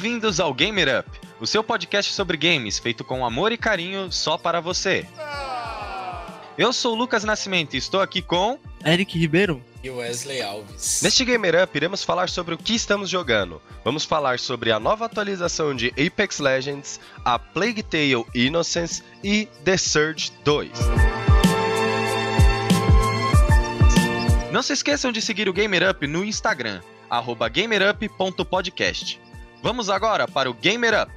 Bem-vindos ao Gamer Up, o seu podcast sobre games feito com amor e carinho só para você. Eu sou o Lucas Nascimento e estou aqui com Eric Ribeiro e Wesley Alves. Neste Gamer Up iremos falar sobre o que estamos jogando. Vamos falar sobre a nova atualização de Apex Legends, a Plague Tale Innocence e The Surge 2. Não se esqueçam de seguir o Gamer Up no Instagram, gamerup.podcast. Vamos agora para o Gamer Up.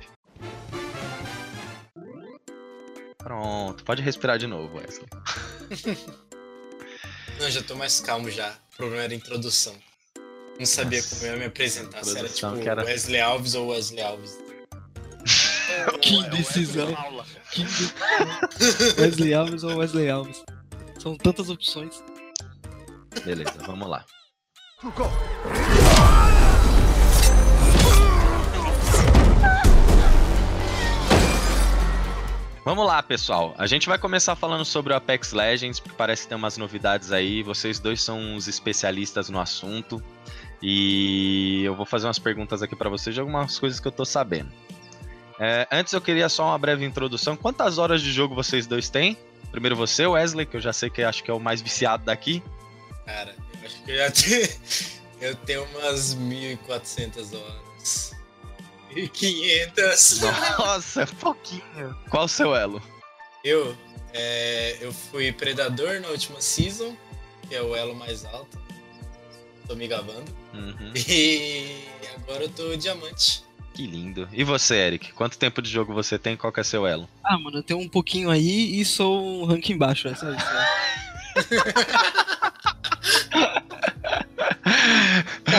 Pronto, pode respirar de novo, Wesley. Não, já tô mais calmo já. O problema era a introdução. Não sabia Nossa. como eu ia me apresentar, se era tipo era- Wesley Alves ou Wesley Alves. Que indecisão. Que inde- Wesley Alves ou Wesley Alves? São tantas opções. Beleza, vamos lá. Vamos lá, pessoal. A gente vai começar falando sobre o Apex Legends, porque parece que tem umas novidades aí. Vocês dois são os especialistas no assunto. E eu vou fazer umas perguntas aqui pra vocês de algumas coisas que eu tô sabendo. É, antes eu queria só uma breve introdução. Quantas horas de jogo vocês dois têm? Primeiro você, Wesley, que eu já sei que acho que é o mais viciado daqui. Cara, eu acho que eu já tenho. Eu tenho umas 1.400 horas. 1.500. Nossa, é pouquinho. Qual o seu elo? Eu, é, eu fui Predador na última season, que é o elo mais alto. Tô me gabando. Uhum. E agora eu tô Diamante. Que lindo. E você, Eric? Quanto tempo de jogo você tem? Qual que é seu elo? Ah, mano, eu tenho um pouquinho aí e sou um ranking baixo, é só isso. né?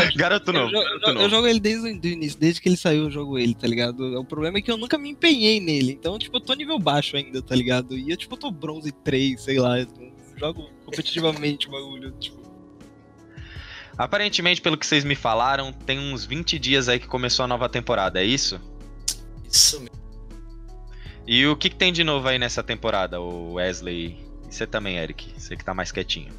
Garoto Eu, novo. jo- eu jo- eu novo. jogo ele desde o início, desde que ele saiu eu jogo ele, tá ligado? O problema é que eu nunca me empenhei nele, então, tipo, eu tô nível baixo ainda, tá ligado? E eu, tipo, eu tô bronze 3, sei lá, eu não jogo competitivamente o bagulho, tipo. Aparentemente, pelo que vocês me falaram, tem uns 20 dias aí que começou a nova temporada, é isso? Isso mesmo. E o que, que tem de novo aí nessa temporada, o Wesley? E você também, Eric? Você que tá mais quietinho.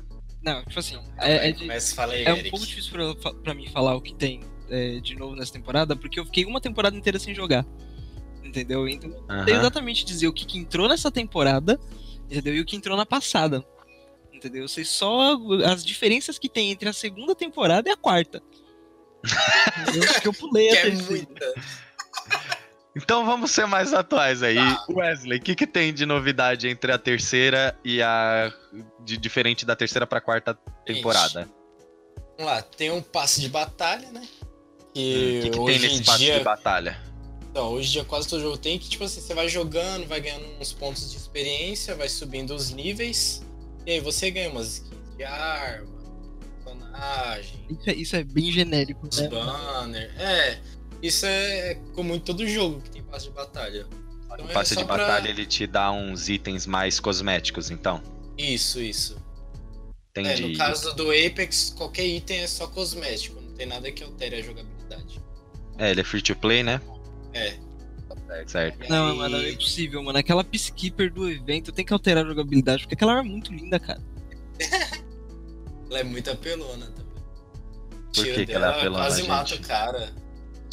Não, tipo assim, é, é de- aí, É um pouco difícil pra, pra mim falar o que tem é, de novo nessa temporada, porque eu fiquei uma temporada inteira sem jogar. Entendeu? Então eu sei Aham. exatamente dizer o que, que entrou nessa temporada, entendeu? E o que entrou na passada. Entendeu? Eu sei só as diferenças que tem entre a segunda temporada e a quarta. Porque eu pulei Que a é terceira. muita. Então vamos ser mais atuais aí. Tá. Wesley, o que, que tem de novidade entre a terceira e a. de diferente da terceira pra quarta temporada? Vamos lá, tem um passe de batalha, né? Hum, Que, O que, que tem hoje nesse dia. de batalha? Então, hoje em dia quase todo jogo tem que, tipo assim, você vai jogando, vai ganhando uns pontos de experiência, vai subindo os níveis. E aí você ganha umas skins de arma, personagem, Isso é, isso é bem genérico, né? banner. É, isso é comum em todo jogo que tem passe de batalha. Então O é passe só de pra- batalha ele te dá uns itens mais cosméticos, então. Isso, isso. É, Entendi. no caso do Apex, qualquer item é só cosmético, não tem nada que altere a jogabilidade. É, ele é free to play, né? É. Certo. Não, aí- mano, é impossível, mano. Aquela Peacekeeper do evento tem que alterar a jogabilidade, porque aquela arma é muito linda, cara. Ela é muito apelona também. Por que que ela é apelona, quase gente? mata o cara.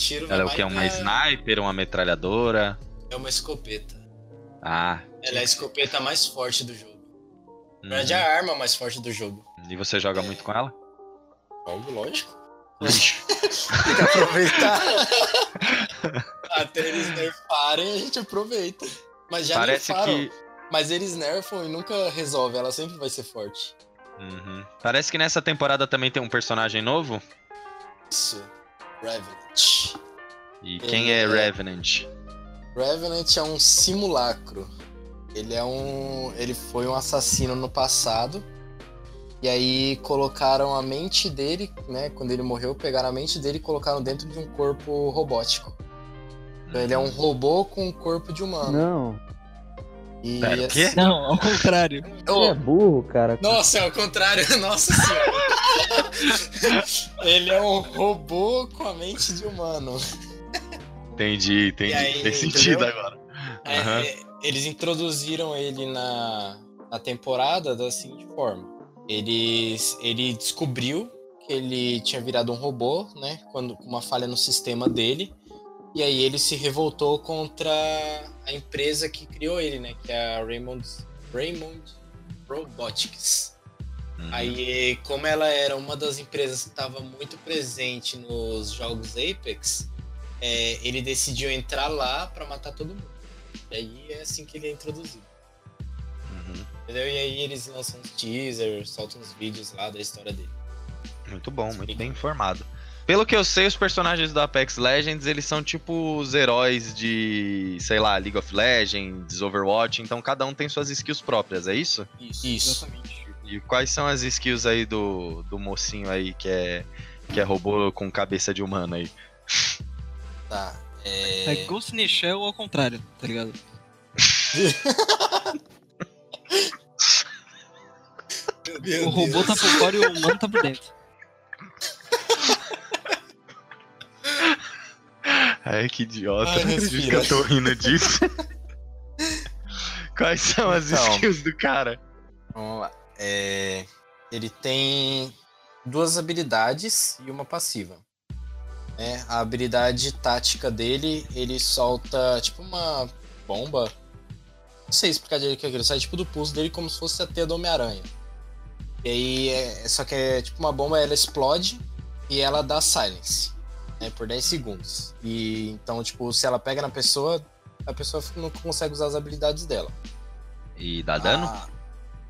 Tiro Ela é o que? mais Uma sniper, uma metralhadora? É uma escopeta. Ah. Ela é a escopeta mais forte do jogo. Na verdade, uhum. é a arma mais forte do jogo. E você joga muito com ela? Algo lógico. Tem que aproveitar. Até eles nerfarem, a gente aproveita. Mas já Parece nerfaram. que. Mas eles nerfam e nunca resolve. Ela sempre vai ser forte. Uhum. Parece que nessa temporada também tem um personagem novo. Isso. Revenant. E quem Ele é é- Revenant? Revenant é um simulacro. Ele é um. Ele foi um assassino no passado. E aí colocaram a mente dele, né? Quando ele morreu, pegaram a mente dele e colocaram dentro de um corpo robótico. Então ele é um robô com um corpo de humano. Não, E Pera, quê? Não, ao contrário. Você é burro, cara. Nossa, é o contrário, nossa senhora. ele é um robô com a mente de humano. Entendi, entendi. Aí, Tem sentido entendeu? agora. É, é, eles introduziram ele na, na temporada da seguinte forma. Eles, ele descobriu que ele tinha virado um robô, né? Quando com uma falha no sistema dele. E aí ele se revoltou contra a empresa que criou ele, né? Que é a Raymond, Raymond Robotics. Uhum. Aí, como ela era uma das empresas que estava muito presente nos jogos Apex, é, ele decidiu entrar lá para matar todo mundo. E aí é assim que ele é introduzido. Uhum. Entendeu? E aí eles lançam uns teasers, soltam uns vídeos lá da história dele. Muito bom, muito bem informado. Pelo que eu sei, os personagens do Apex Legends, eles são tipo os heróis de, sei lá, League of Legends, Overwatch, então cada um tem suas skills próprias, é isso? Isso. Exatamente. E quais são as skills aí do, do mocinho aí que é que é robô com cabeça de humano aí? Tá. É É... Ghost in the Shell ao contrário, tá ligado? O robô tá por fora e o humano tá por dentro. Ai, que idiota. Ai, que eu tô rindo disso. Quais são as Então. skills do cara? Vamos lá. É, Ele tem duas habilidades e uma passiva. né? A habilidade tática dele, ele solta tipo uma bomba. Não sei explicar direito o que é aquilo. Sai tipo do pulso dele como se fosse a teia do Homem-Aranha. E aí, é... só que é tipo uma bomba, ela explode e ela dá silence. Né, por 10 segundos. E então, tipo, se ela pega na pessoa, a pessoa não consegue usar as habilidades dela. E dá dano? Ah,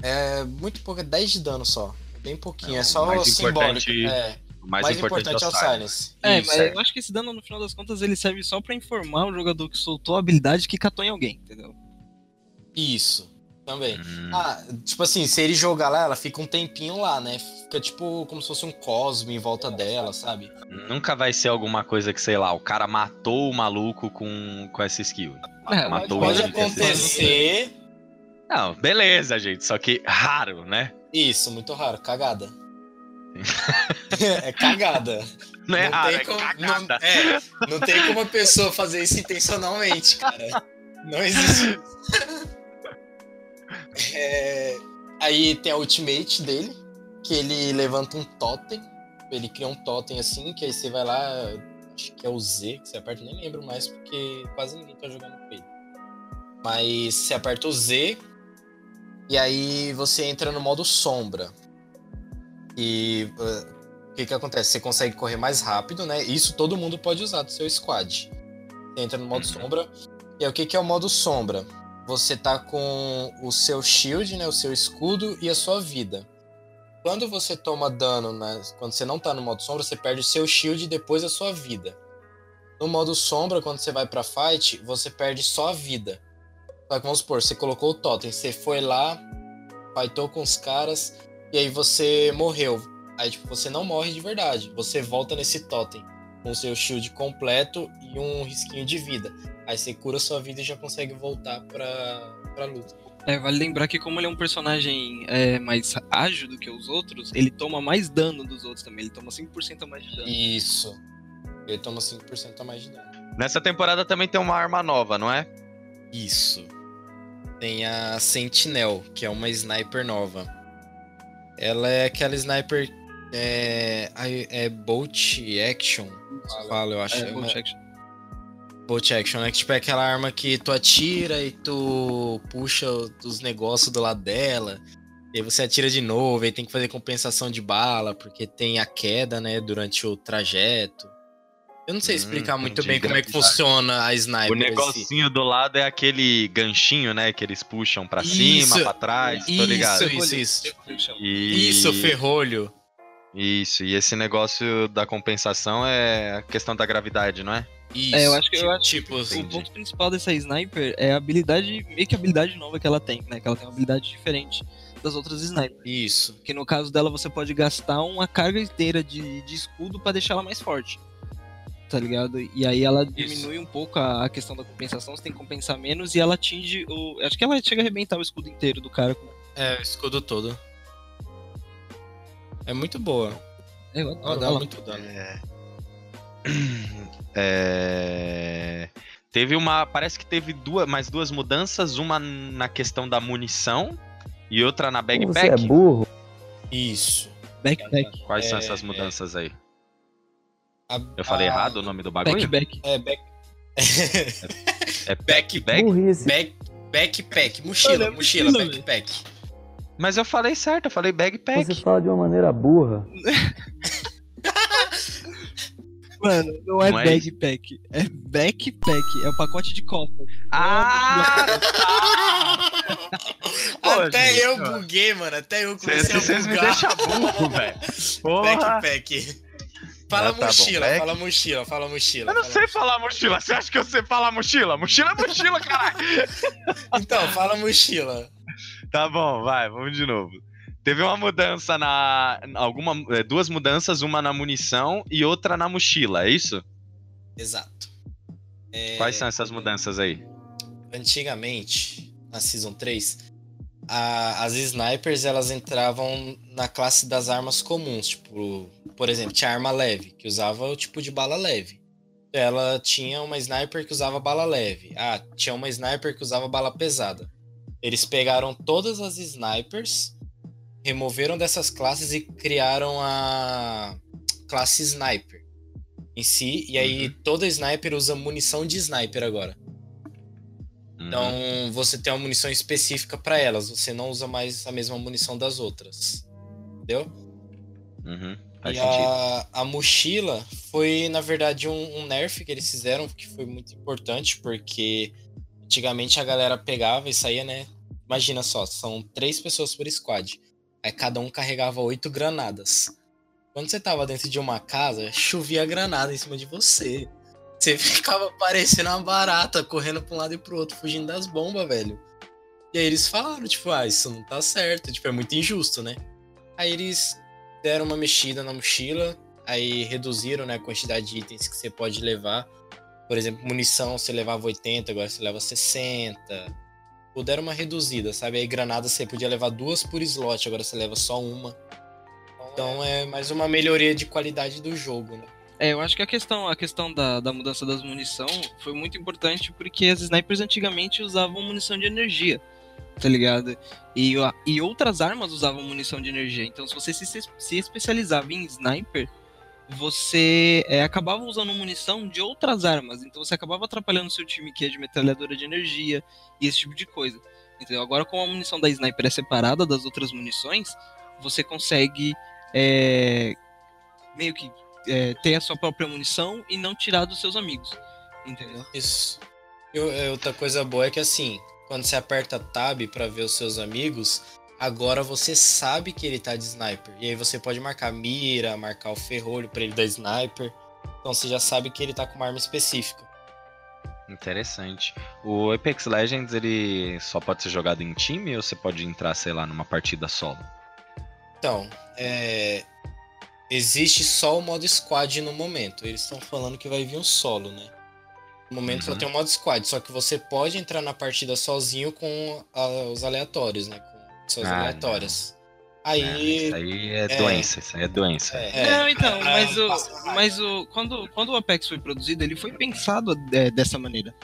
é muito pouco, é 10 de dano só. Bem pouquinho, Não, é só o mais simbólico. importante- É, o o mais, importante, é o Silence. É, Isso, mas eu acho que esse dano, no final das contas, ele serve só pra informar o jogador que soltou a habilidade que catou em alguém, entendeu? Isso, também. Hum, Ah, tipo assim, se ele jogar lá, ela fica um tempinho lá, né? Fica tipo como se fosse um cosmo em volta dela, sabe? Nunca vai ser alguma coisa que, sei lá, o cara matou o maluco com, com essa skill. É, matou Pode ele com essa skill. acontecer. Não, beleza, gente. Só que raro, né? Isso, muito raro, cagada. é cagada. Não é Não raro, tem é como- cagada. Não, é, não tem como a pessoa fazer isso intencionalmente, cara. Não existe. É, aí tem a ultimate dele, que ele levanta um totem. Ele cria um totem assim, que aí você vai lá, acho que é o Z, que você aperta, nem lembro mais, porque quase ninguém tá jogando com ele. Mas você aperta o Z, e aí você entra no modo sombra. E uh, o que que acontece? Você consegue correr mais rápido, né? Isso todo mundo pode usar do seu squad. Você entra no modo Uhum. sombra. E aí o que que é o modo sombra? Você tá com o seu shield, né? O seu escudo e a sua vida. Quando você toma dano, né? quando você não tá no modo sombra, você perde o seu shield e depois a sua vida. No modo sombra, quando você vai pra fight, você perde só a vida. Só que vamos supor, você colocou o totem, você foi lá, fightou com os caras, e aí você morreu. Aí, tipo, você não morre de verdade. Você volta nesse totem com o seu shield completo e um risquinho de vida. Aí você cura sua vida e já consegue voltar pra, pra luta. É, vale lembrar que como ele é um personagem é, mais ágil do que os outros, ele toma mais dano dos outros também. Ele toma 5% a mais de dano. Isso. Ele toma 5% a mais de dano. Nessa temporada também tem uma arma nova, não é? Isso. Tem a Sentinel, que é uma sniper nova. Ela é aquela sniper. É, é Bolt Action. Fala, eu acho. É, bolt action. Bolt Action, né? Que tipo é aquela arma que tu atira e tu puxa os negócios do lado dela. E aí você atira de novo, aí tem que fazer compensação de bala, porque tem a queda, né, durante o trajeto. Eu não sei Hum, explicar muito entendi, bem como é que funciona a sniper. o negocinho do lado é aquele ganchinho, né? Que eles puxam pra Isso. cima, pra trás, tô ligado. Isso, isso, isso. E... Isso, ferrolho. Isso, e esse negócio da compensação é a questão da gravidade, não é? Isso. É, eu acho que- eu acho tipo, O Entendi. ponto principal dessa sniper é a habilidade, meio que a habilidade nova que ela tem, né? Que ela tem uma habilidade diferente das outras snipers. Isso. Que no caso dela você pode gastar uma carga inteira de, de escudo pra deixar ela mais forte. Tá ligado? E aí ela diminui um pouco a, a questão da compensação, você tem que compensar menos e ela atinge o. Acho que ela chega a arrebentar o escudo inteiro do cara. É, o escudo todo. É muito boa. Eu Ela adoro dá ela. muito dano. É... Teve uma. Parece que teve duas, mais duas mudanças, uma na questão da munição e outra na Você é backpack. burro. Isso. Backpack. Quais são É, essas mudanças aí? A- Eu falei a- errado o nome do bagulho? Backpack. É, back, É Back, back? Burrice. back, backpack, mochila, é mochila, mochila, backpack. Mas eu falei certo, eu falei bagpack. Você fala de uma maneira burra. Mano, não é Não é backpack, é backpack, é o pacote de costas. Ah! Pô, Até gente, eu buguei, mano. Até eu Vocês comecei a vocês me bugar. deixam burro, velho. Backpack. Fala Ah, tá bom, mochila, back. fala mochila, fala mochila. Eu não fala sei falar mochila. Você acha que eu sei falar mochila? Mochila é mochila, caralho. Então, fala mochila. Tá bom, vai, vamos de novo. Teve uma mudança na. Alguma, é, duas mudanças, uma na munição e outra na mochila, é isso? Exato. É, Quais são essas mudanças aí? Antigamente, na Season 3, a- as snipers elas entravam na classe das armas comuns. Tipo, por exemplo, tinha arma leve, que usava o tipo de bala leve. Ela tinha uma sniper que usava bala leve. Ah, tinha uma sniper que usava bala pesada. Eles pegaram todas as snipers, removeram dessas classes e criaram a classe sniper em si. E aí toda sniper usa munição de sniper agora. Uhum. Então você tem uma munição específica para elas, você não usa mais a mesma munição das outras. Entendeu? Uhum, Faz e sentido. a, a mochila foi, na verdade, um, um nerf que eles fizeram, que foi muito importante, porque antigamente a galera pegava e saía, né? Imagina só, são três pessoas por squad. Aí cada um carregava oito granadas. Quando você tava dentro de uma casa, chovia granada em cima de você. Você ficava parecendo uma barata, correndo pra um lado e pro outro, fugindo das bombas, velho. E aí eles falaram, tipo, ah, isso não tá certo, tipo, é muito injusto, né? Aí eles deram uma mexida na mochila, aí reduziram né, a quantidade de itens que você pode levar. Por exemplo, munição você levava 80, agora você leva 60. Ou deram uma reduzida, sabe? Aí granada você podia levar duas por slot, agora você leva só uma. Então é mais uma melhoria de qualidade do jogo, né? É, eu acho que a questão, a questão da, da mudança das munição foi muito importante porque as snipers antigamente usavam munição de energia, tá ligado? E, e outras armas usavam munição de energia. Então, se você se, se especializava em sniper, você é, acabava usando munição de outras armas. Então, você acabava atrapalhando seu time que é de metralhadora de energia e esse tipo de coisa. Entendeu? Agora, como a munição da sniper é separada das outras munições, você consegue é, meio que é, ter a sua própria munição e não tirar dos seus amigos. Entendeu? Isso. É, outra coisa boa é que assim, quando você aperta Tab pra ver os seus amigos, agora você sabe que ele tá de sniper. E aí você pode marcar mira, marcar o ferrolho pra ele dar sniper. Então você já sabe que ele tá com uma arma específica. Interessante. O Apex Legends, ele só pode ser jogado em time ou você pode entrar, sei lá, numa partida solo? Então, é, existe só o modo squad no momento. Eles estão falando que vai vir um solo, né? No momento só Uhum. tem o modo squad, só que você pode entrar na partida sozinho com ah, os aleatórios, né? Pessoas Ah, aleatórias. É, Aí. isso aí é, doença, isso aí é doença. é, não, então, é, mas, é, o, mas o, quando, quando o Apex foi produzido, ele foi pensado é, dessa maneira,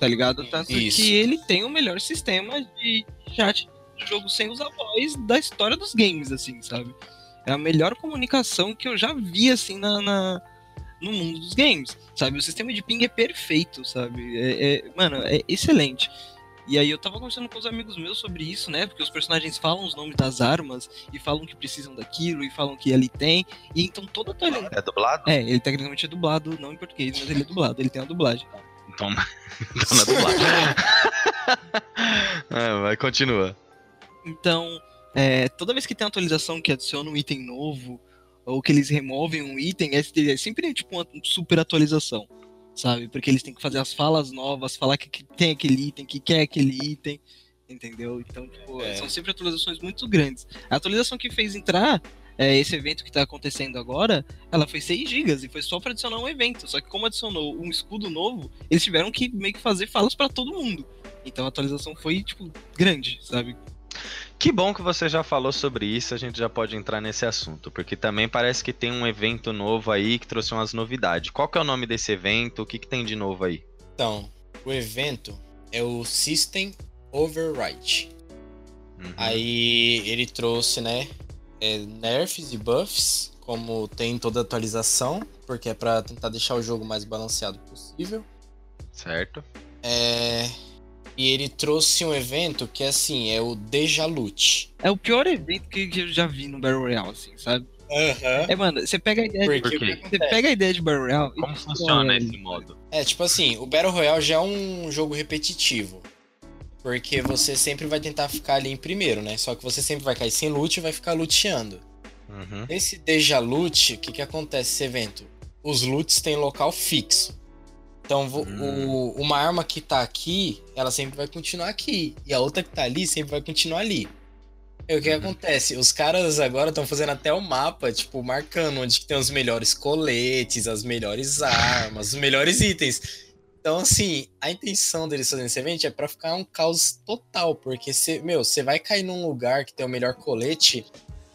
tá ligado? Tanto Isso. que ele tem o melhor sistema de chat de jogo sem usar voz da história dos games, assim, sabe? É a melhor comunicação que eu já vi, assim, na, na- no mundo dos games, sabe? O sistema de ping é perfeito, sabe? É, é- mano, é excelente. E aí eu tava conversando com os amigos meus sobre isso, né? Porque os personagens falam os nomes das armas e falam que precisam daquilo e falam que ali tem. E então toda a atualização. É dublado? É, ele tecnicamente é dublado, não em português, mas ele é dublado, ele tem a dublagem. Então, então na dublagem. é, vai, continua. Então, é, toda vez que tem atualização que adiciona um item novo, ou que eles removem um item, é, é sempre tipo uma super atualização, sabe? Porque eles têm que fazer as falas novas, falar que, que tem aquele item, que quer aquele item, entendeu? Então, tipo, É. são sempre atualizações muito grandes. A atualização que fez entrar é, esse evento que tá acontecendo agora, ela foi 6 GB e foi só pra adicionar um evento. Só que como adicionou um escudo novo, eles tiveram que meio que fazer falas pra todo mundo. Então a atualização foi, tipo, grande, sabe? Que bom que você já falou sobre isso, a gente já pode entrar nesse assunto, porque também parece que tem um evento novo aí que trouxe umas novidades. Qual que é o nome desse evento? O que, que tem de novo aí? Então, o evento é o System Overwrite. Uhum. Aí ele trouxe, né, é, nerfs e buffs, como tem em toda atualização, porque é pra tentar deixar o jogo mais balanceado possível. Certo. É, E ele trouxe um evento que, assim, é o Deja Lute. É o pior evento que, eu já vi no Battle Royale, assim, sabe? É, mano, você pega a ideia de, Porque Por quê? o que você pega a ideia de Battle Royale e Como destrói funciona ele. esse modo? É, tipo assim, o Battle Royale já é um jogo repetitivo. Porque você sempre vai tentar ficar ali em primeiro, né? Só que você sempre vai cair sem loot e vai ficar luteando. Uhum. Nesse Deja Loot, o que, que acontece nesse evento? Os loots têm local fixo. Então, Hum. o- uma arma que tá aqui, ela sempre vai continuar aqui. E a outra que tá ali sempre vai continuar ali. E o que Uhum. acontece? Os caras agora estão fazendo até o mapa, tipo, marcando onde que tem os melhores coletes, as melhores armas, os melhores itens. Então, assim, a intenção deles fazendo esse evento é pra ficar um caos total. Porque, você, meu, você vai cair num lugar que tem o melhor colete.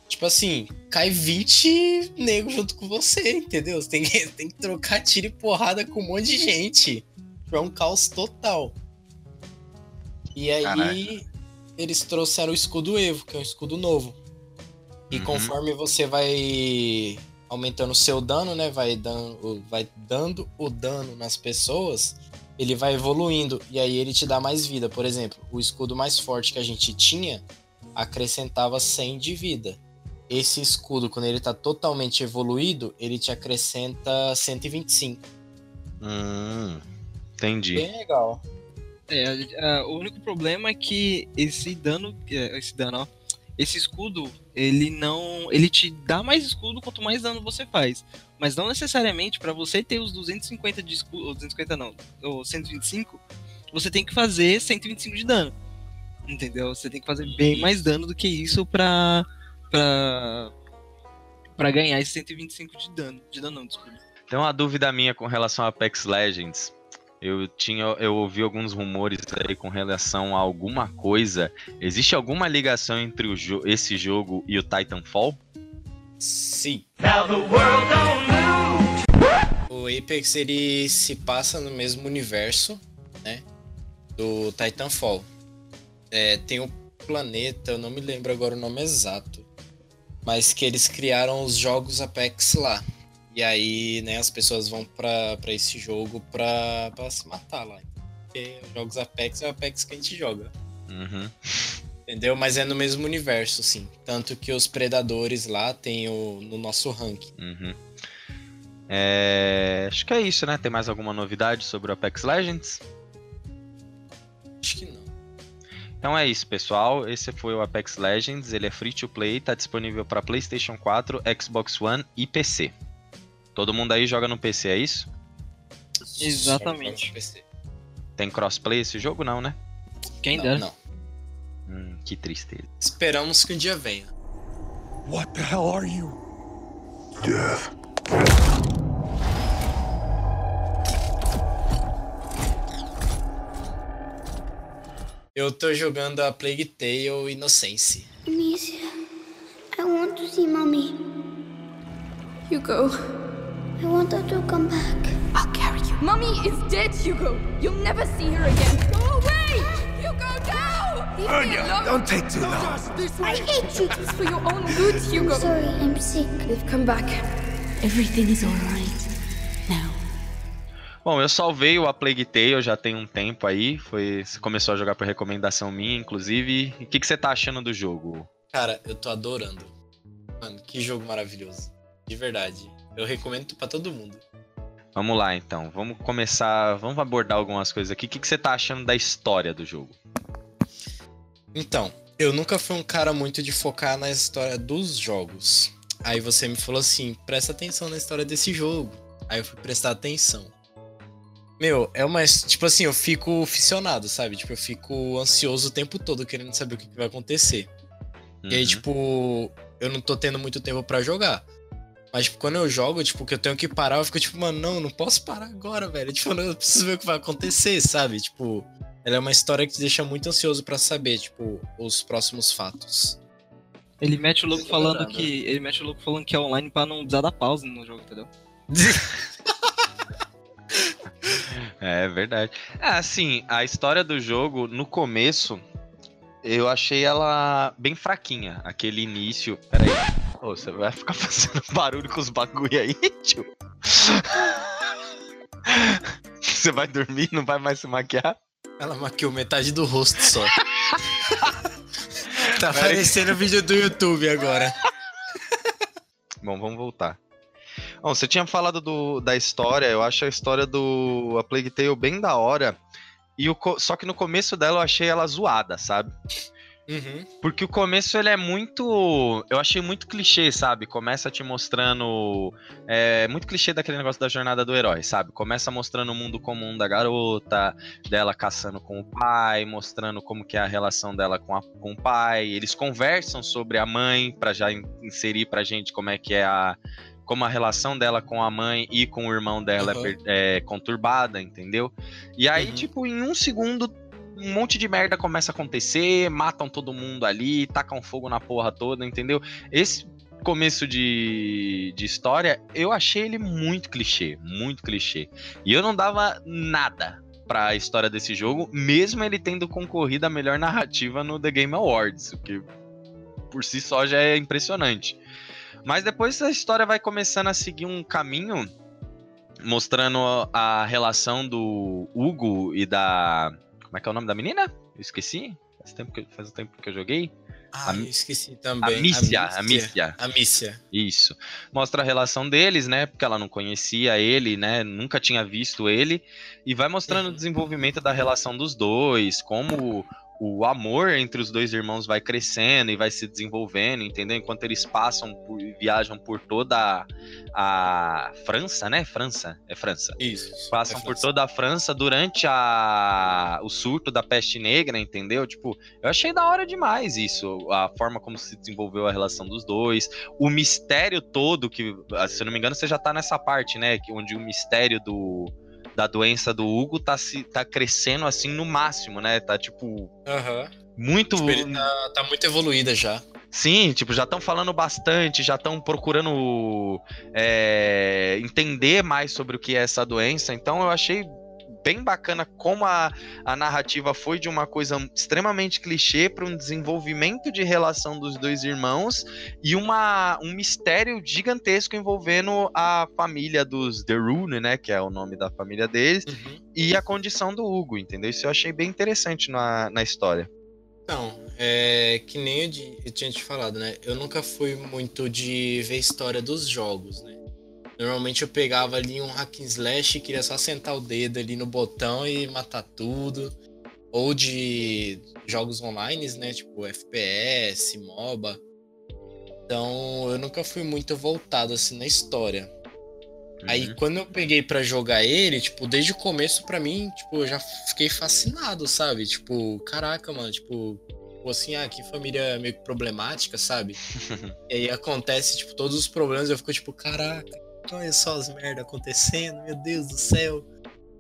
Tipo assim, cai 20 negros junto com você, entendeu? Você tem que, tem que trocar tiro e porrada com um monte de gente. É um caos total. E aí, Caraca. eles trouxeram o escudo Evo, que é um escudo novo. E Uhum. conforme você vai aumentando o seu dano, né? Vai dando, vai dando o dano nas pessoas, ele vai evoluindo. E aí ele te dá mais vida. Por exemplo, o escudo mais forte que a gente tinha acrescentava 100 de vida. Esse escudo, quando ele tá totalmente evoluído, ele te acrescenta 125. Hum, entendi. Bem legal. É, a- o único problema é que esse dano, é, esse dano, ó, esse escudo, ele não, ele te dá mais escudo quanto mais dano você faz, mas não necessariamente pra você ter os 250 de escudo, ou 250 não, ou 125, você tem que fazer 125 de dano. Entendeu? Você tem que fazer bem mais dano do que isso pra pra para ganhar esse 125 de dano, de dano não, desculpa. Tem uma dúvida minha com relação a Apex Legends. Eu tinha, eu ouvi alguns rumores aí com relação a alguma coisa. Existe alguma ligação entre o jo- esse jogo e o Titanfall? Sim. O Apex ele se passa no mesmo universo, né? Do Titanfall. É, tem um planeta, eu não me lembro agora o nome exato, mas que eles criaram os jogos Apex lá. E aí, né, as pessoas vão pra, pra esse jogo pra, pra se matar lá. Porque os jogos Apex é o Apex que a gente joga. Uhum. Entendeu? Mas é no mesmo universo, sim. Tanto que os predadores lá tem o no nosso ranking. Uhum. É, acho que é isso, né? Tem mais alguma novidade sobre o Apex Legends? Acho que não. Então é isso, pessoal. Esse foi o Apex Legends. Ele é free to play, tá disponível para PlayStation 4, Xbox One e PC. Todo mundo aí joga no PC, é isso? Exatamente. Tem crossplay esse jogo não, né? Quem dera. não. Hum, que tristeza. Esperamos que um dia venha. What the hell are you? Eu tô jogando a Plague Tale Innocence. Amicia, I want to see mommy. Hugo, I want her to come back. I'll carry you. Mummy is dead, Hugo. You'll never see her again. Go away! Hugo, no! Alone. Don't take too long. I hate you. It's for your own good, I'm Hugo. sorry, I'm sick. They've come back. Everything is. Bom, eu salvei o A Plague Tale já tem um tempo aí. Foi, você começou a jogar por recomendação minha, inclusive. O que, que você tá achando do jogo? Cara, eu tô adorando. Mano, que jogo maravilhoso. De verdade. Eu recomendo pra todo mundo. Vamos lá então, vamos começar, vamos abordar algumas coisas aqui. O que, que você tá achando da história do jogo? Então, eu nunca fui um cara muito de focar na história dos jogos. Aí você me falou assim: presta atenção na história desse jogo. Aí eu fui prestar atenção. Meu, é uma. Tipo assim, eu fico ficcionado, sabe? Tipo, eu fico ansioso o tempo todo querendo saber o que, que vai acontecer. E aí, Uhum. tipo, eu não tô tendo muito tempo pra jogar. Mas, tipo, quando eu jogo, tipo, que eu tenho que parar, eu fico tipo, mano, não, não posso parar agora, velho. Tipo, eu preciso ver o que vai acontecer, sabe? Tipo, ela é uma história que te deixa muito ansioso pra saber, tipo, os próximos fatos. Ele mete o louco Tô falando que ele mete o louco falando que é online pra não precisar dar pausa no jogo, entendeu? É verdade. É, assim, a história do jogo, no começo, eu achei ela bem fraquinha. Aquele início. Peraí. Ô, você vai ficar fazendo barulho com os bagulho aí, tio? Você vai dormir, não vai mais se maquiar? Ela maquiou metade do rosto só. tá aparecendo vídeo do YouTube agora. Bom, vamos voltar. Bom, você tinha falado do, da história, eu acho a história do A Plague Tale bem da hora. E o, só que no começo dela eu achei ela zoada, sabe? Uhum. Porque o começo ele é muito. Eu achei muito clichê, sabe? Começa te mostrando. É muito clichê daquele negócio da jornada do herói, sabe? Começa mostrando o mundo comum da garota, dela caçando com o pai, mostrando como que é a relação dela com, a- com o pai. Eles conversam sobre a mãe, pra já in- inserir pra gente como é que é a. Como a relação dela com a mãe e com o irmão dela é Aham. per- é, conturbada, entendeu? E aí, Uhum. tipo, em um segundo um monte de merda começa a acontecer, matam todo mundo ali, tacam fogo na porra toda, entendeu? Esse começo de, de história, eu achei ele muito clichê, muito clichê. E eu não dava nada pra história desse jogo, mesmo ele tendo concorrido a melhor narrativa no The Game Awards, o que por si só já é impressionante. Mas depois a história vai começando a seguir um caminho mostrando a relação do Hugo e da como é que é o nome da menina? Eu esqueci. Faz tempo que, faz um tempo que eu joguei. Ah, A- eu esqueci A também. Mícia, a Mícia. A Mícia. Isso. Mostra a relação deles, né? Porque ela não conhecia ele, né? Nunca tinha visto ele. E vai mostrando o desenvolvimento da relação dos dois, como o amor entre os dois irmãos vai crescendo e vai se desenvolvendo, entendeu? Enquanto eles passam por, viajam por toda a, a França, né? França, é França. Isso. Passam É por França. toda a França durante a, o surto da peste negra, entendeu? Tipo, eu achei da hora demais isso, a forma como se desenvolveu a relação dos dois, o mistério todo que, se eu não me engano, você já tá nessa parte, né, que onde o mistério do da doença do Hugo tá se tá crescendo assim no máximo, né? Tá tipo Aham. muito Tipo, tá, tá muito evoluída já. Sim, tipo, já estão falando bastante, já estão procurando é, entender mais sobre o que é essa doença. Então eu achei bem bacana como a, a narrativa foi de uma coisa extremamente clichê para um desenvolvimento de relação dos dois irmãos e uma, um mistério gigantesco envolvendo a família dos The Rune, né? Que é o nome da família deles, e a condição do Hugo, entendeu? Isso eu achei bem interessante na, na história. Não, é que nem eu, eu tinha te falado, né? Eu nunca fui muito de ver história dos jogos, né? Normalmente eu pegava ali um hack and slash e queria só sentar o dedo ali no botão e matar tudo. Ou de jogos online, né? Tipo FPS, MOBA. Então eu nunca fui muito voltado assim na história. Aí Uhum. quando eu peguei pra jogar ele, tipo, desde o começo pra mim, tipo, eu já fiquei fascinado, sabe? Tipo, caraca, mano, tipo, tipo assim, ah, que família meio que problemática, sabe? e aí acontece, tipo, todos os problemas, eu fico tipo, caraca, olha só as merda acontecendo, meu Deus do céu.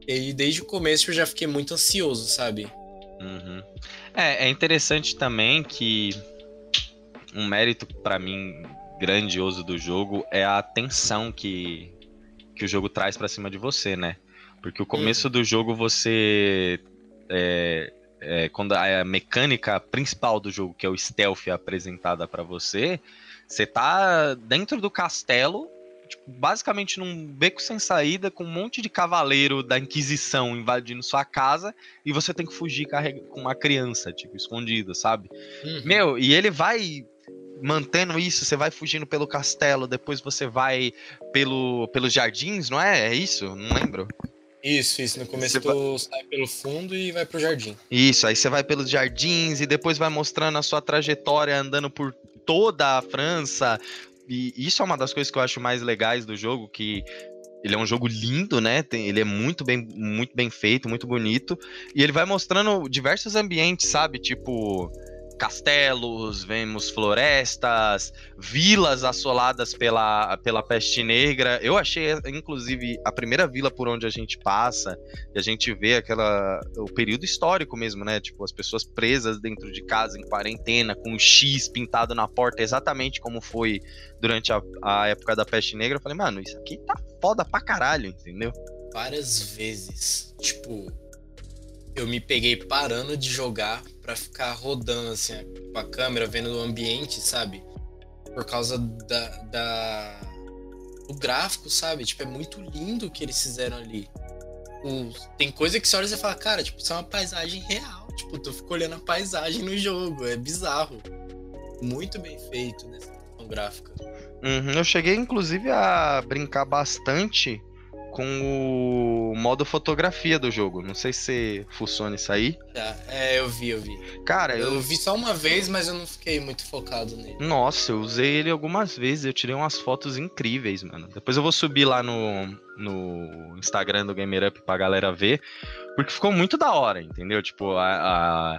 E desde o começo eu já fiquei muito ansioso, sabe? Uhum. É, é interessante também que um mérito pra mim grandioso do jogo é a tensão que, que o jogo traz pra cima de você, né? Porque o começo do jogo você é, é, quando a mecânica principal do jogo, que é o stealth, é apresentada pra você, você tá dentro do castelo, tipo, basicamente num beco sem saída, com um monte de cavaleiro da Inquisição invadindo sua casa, e você tem que fugir com uma criança, tipo, escondido, sabe? Uhum. Meu, e ele vai mantendo isso, você vai fugindo pelo castelo, depois você vai pelo, pelos jardins, não é? É isso? Não lembro. Isso, isso. No começo Você tu sai pelo fundo e vai pro jardim. Isso, aí você vai pelos jardins e depois vai mostrando a sua trajetória andando por toda a França. E isso é uma das coisas que eu acho mais legais do jogo, que ele é um jogo lindo, né? Tem- ele é muito bem, muito bem feito, muito bonito. E ele vai mostrando diversos ambientes, sabe? Tipo castelos, vemos florestas, vilas assoladas pela, pela peste negra. Eu achei, inclusive, a primeira vila por onde a gente passa, e a gente vê aquela o período histórico mesmo, né? Tipo, as pessoas presas dentro de casa em quarentena, com um X pintado na porta, exatamente como foi durante a, a época da peste negra. Eu falei, mano, isso aqui tá foda pra caralho, entendeu? várias vezes. Tipo, eu me peguei parando de jogar pra ficar rodando assim com a câmera, vendo o ambiente, sabe? Por causa da, da- do gráfico, sabe? Tipo, é muito lindo o que eles fizeram ali. tipo, tem coisa que você olha e fala, cara, tipo, isso é uma paisagem real. Tipo, tu fica olhando a paisagem no jogo. É bizarro. Muito bem feito nessa questão gráfica. Uhum, eu cheguei, inclusive, a brincar bastante com o modo fotografia do jogo. Não sei se funciona isso aí. Tá, é, eu vi, eu vi. Cara, eu. Eu vi só uma vez, mas eu não fiquei muito focado nele. Nossa, eu usei ele algumas vezes. Eu tirei umas fotos incríveis, mano. Depois eu vou subir lá no, no Instagram do Gamer Up pra galera ver. Porque ficou muito da hora, entendeu? Tipo, a- a-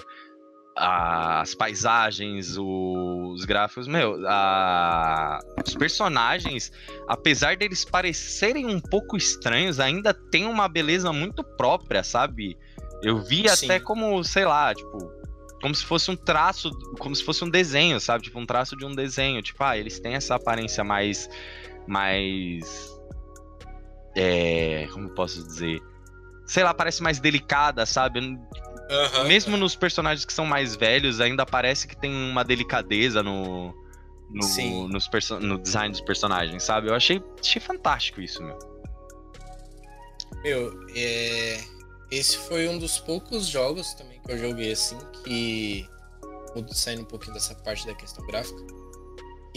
as paisagens, os gráficos, meu, a- os personagens, apesar deles parecerem um pouco estranhos, ainda tem uma beleza muito própria, sabe? Eu vi Sim. até como, sei lá, tipo, como se fosse um traço, como se fosse um desenho, sabe? Tipo, um traço de um desenho. Tipo, ah, eles têm essa aparência mais. mais. É. Como posso dizer? Sei lá, parece mais delicada, sabe? Aham. Mesmo nos personagens que são mais velhos, ainda parece que tem uma delicadeza no. No, nos no design dos personagens, sabe? Eu achei, achei fantástico isso, meu. Meu, é... esse foi um dos poucos jogos também que eu joguei assim que. Saindo um pouquinho dessa parte da questão gráfica.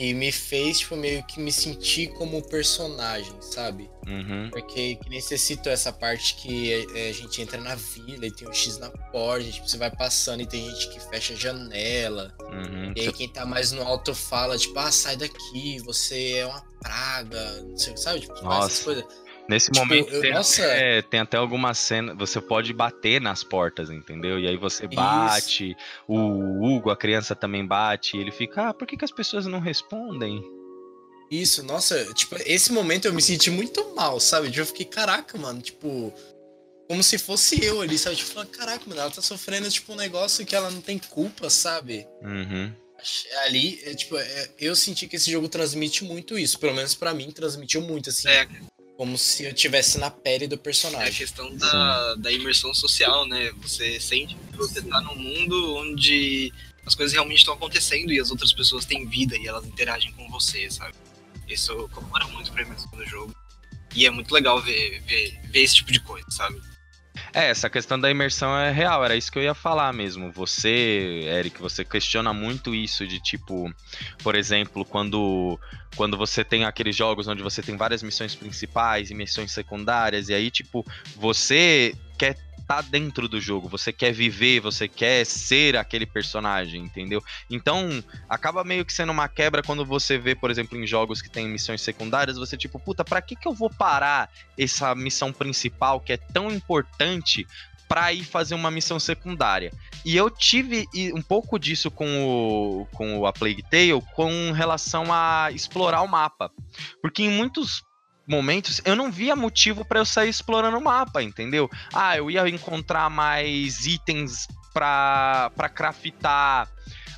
E me fez, tipo, meio que me sentir como personagem, sabe? Uhum. Porque que citou essa parte que é, a gente entra na vila e tem um X na porta, tipo, você vai passando e tem gente que fecha a janela. Uhum. E aí quem tá mais no alto fala, tipo, ah, sai daqui, você é uma praga, não sei, sabe? Tipo, Nossa. essas coisas. Nesse Tipo, momento eu- tem, nossa. até, tem até alguma cena, você pode bater nas portas, entendeu? E aí você bate, o Hugo, a criança também bate, e ele fica, ah, por que, que as pessoas não respondem? Isso, nossa, tipo, esse momento eu me senti muito mal, sabe? Eu fiquei, caraca, mano, tipo, como se fosse eu ali, sabe? Tipo, falando, caraca, mano, ela tá sofrendo, tipo, um negócio que ela não tem culpa, sabe? Uhum. Ali, é, tipo, é, eu senti que esse jogo transmite muito isso, pelo menos pra mim, transmitiu muito, assim. É. Como se eu tivesse na pele do É a personagem. questão da, da imersão social, né? Você sente que você tá num mundo onde as coisas realmente estão acontecendo e as outras pessoas têm vida e elas interagem com você, sabe? Isso colabora muito pra imersão do jogo. E é muito legal ver, ver, ver esse tipo de coisa, sabe? É, essa questão da imersão é real, era isso que eu ia falar mesmo. Você, Eric, você questiona muito isso de tipo, por exemplo, quando quando você tem aqueles jogos onde você tem várias missões principais e missões secundárias e aí tipo, você quer estar dentro do jogo, você quer viver, você quer ser aquele personagem, entendeu? Então, acaba meio que sendo uma quebra quando você vê, por exemplo, em jogos que tem missões secundárias, você tipo, puta, pra que que eu vou parar essa missão principal que é tão importante pra ir fazer uma missão secundária? E eu tive um pouco disso com o com a Plague Tale com relação a explorar o mapa. Porque em muitos momentos eu não via motivo pra eu sair explorando o mapa, entendeu? Ah, eu ia encontrar mais itens pra craftar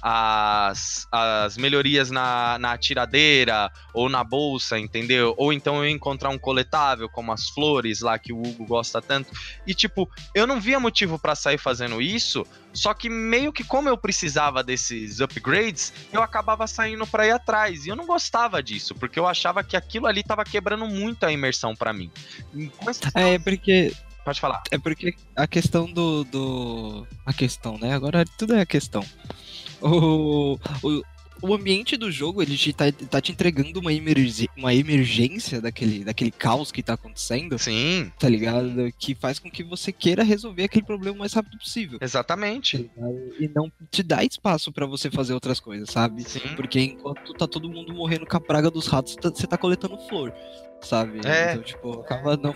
as, as melhorias na, na atiradeira ou na bolsa, entendeu? Ou então eu encontrar um coletável, como as flores lá que o Hugo gosta tanto. E tipo, eu não via motivo pra sair fazendo isso, só que meio que como eu precisava desses upgrades, eu acabava saindo pra ir atrás. E eu não gostava disso, porque eu achava que aquilo ali tava quebrando muito a imersão pra mim. E com essa- É, porque Pode falar. É porque a questão do. do... A questão, né? Agora tudo é a questão. O, o, o ambiente do jogo, ele te tá, tá te entregando uma, uma emergência daquele, daquele caos que tá acontecendo, Sim, tá ligado? Que faz com que você queira resolver aquele problema o mais rápido possível. exatamente. E não te dá espaço pra você fazer outras coisas, sabe? Sim. Porque enquanto tá todo mundo morrendo com a praga dos ratos, tá- você tá coletando flor, sabe? É. Então, tipo, acaba não.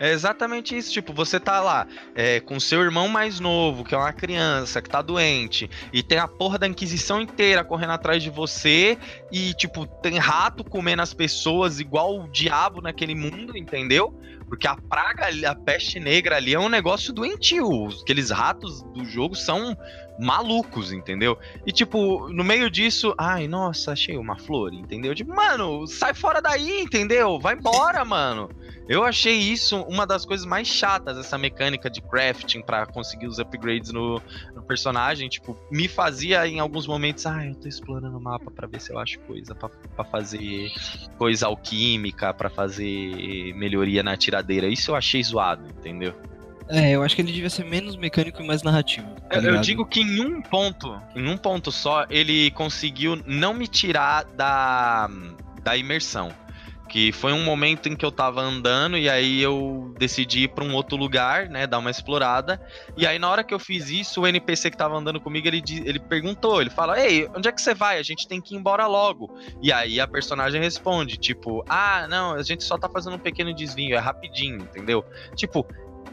É exatamente isso. Tipo, você tá lá é, com seu irmão mais novo, que é uma criança, que tá doente, e tem a porra da Inquisição inteira correndo atrás de você, e, tipo, tem rato comendo as pessoas igual o diabo naquele mundo, entendeu? Porque a praga, a peste negra ali é um negócio doentio. Aqueles ratos do jogo são malucos, entendeu? E tipo, no meio disso, ai, nossa, achei uma flor, entendeu? Tipo, mano, sai fora daí, entendeu? Vai embora, mano. Eu achei isso uma das coisas mais chatas, essa mecânica de crafting para conseguir os upgrades no, no, personagem. Tipo, me fazia em alguns momentos, ah, eu tô explorando o mapa para ver se eu acho coisa para fazer coisa alquímica, para fazer melhoria na tiradeira. Isso eu achei zoado, entendeu? É, eu acho que ele devia ser menos mecânico e mais narrativo. Tá eu digo que em um ponto, em um ponto só, ele conseguiu não me tirar da, da imersão. Que foi um momento em que eu tava andando e aí eu decidi ir pra um outro lugar, né? Dar uma explorada. E aí, na hora que eu fiz isso, o NPC que tava andando comigo, ele, ele perguntou, ele fala, Ei, onde é que você vai? A gente tem que ir embora logo. E aí a personagem responde, tipo, ah, não, a gente só tá fazendo um pequeno desvio, é rapidinho, entendeu? Tipo,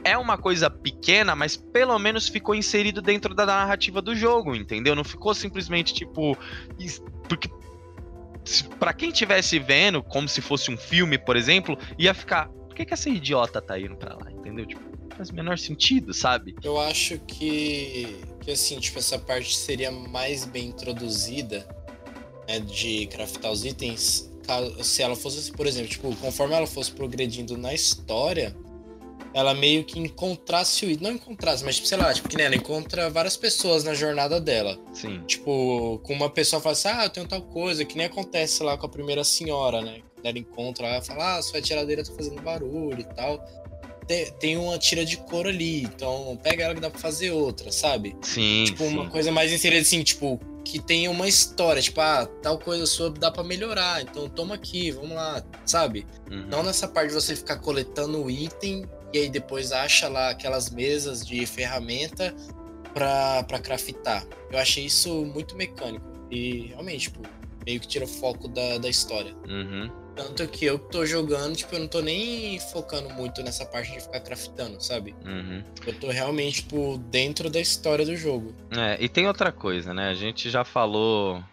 é uma coisa pequena, mas pelo menos ficou inserido dentro da narrativa do jogo, entendeu? Não ficou simplesmente tipo. Porque para quem estivesse vendo, como se fosse um filme, por exemplo, ia ficar. Por que, que essa idiota tá indo pra lá? Entendeu? Tipo, faz o menor sentido, sabe? Eu acho que. Que assim, tipo, essa parte seria mais bem introduzida né, de craftar os itens. Se ela fosse, por exemplo, tipo, conforme ela fosse progredindo na história, ela meio que encontrasse o item. Não encontrasse, mas, tipo, sei lá, tipo, que nem ela encontra várias pessoas na jornada dela. Sim. Tipo, com uma pessoa fala assim, ah, eu tenho tal coisa, que nem acontece lá com a primeira senhora, né? Ela encontra, ela fala, ah, sua tiradeira tá fazendo barulho e tal. Tem, tem uma tira de couro ali, então pega ela que dá pra fazer outra, sabe? Sim. Tipo, sim. uma coisa mais inserida assim, tipo, que tenha uma história, tipo, ah, tal coisa sua dá para melhorar, então toma aqui, vamos lá, sabe? Uhum. Não nessa parte de você ficar coletando o item e aí depois acha lá aquelas mesas de ferramenta para craftar. Eu achei isso muito mecânico e realmente, tipo, meio que tira foco da, da história. Uhum. Tanto que eu tô jogando, tipo, eu não tô nem focando muito nessa parte de ficar craftando, sabe? Uhum. Eu tô realmente, tipo, dentro da história do jogo. É, e tem outra coisa, né? A gente já falou.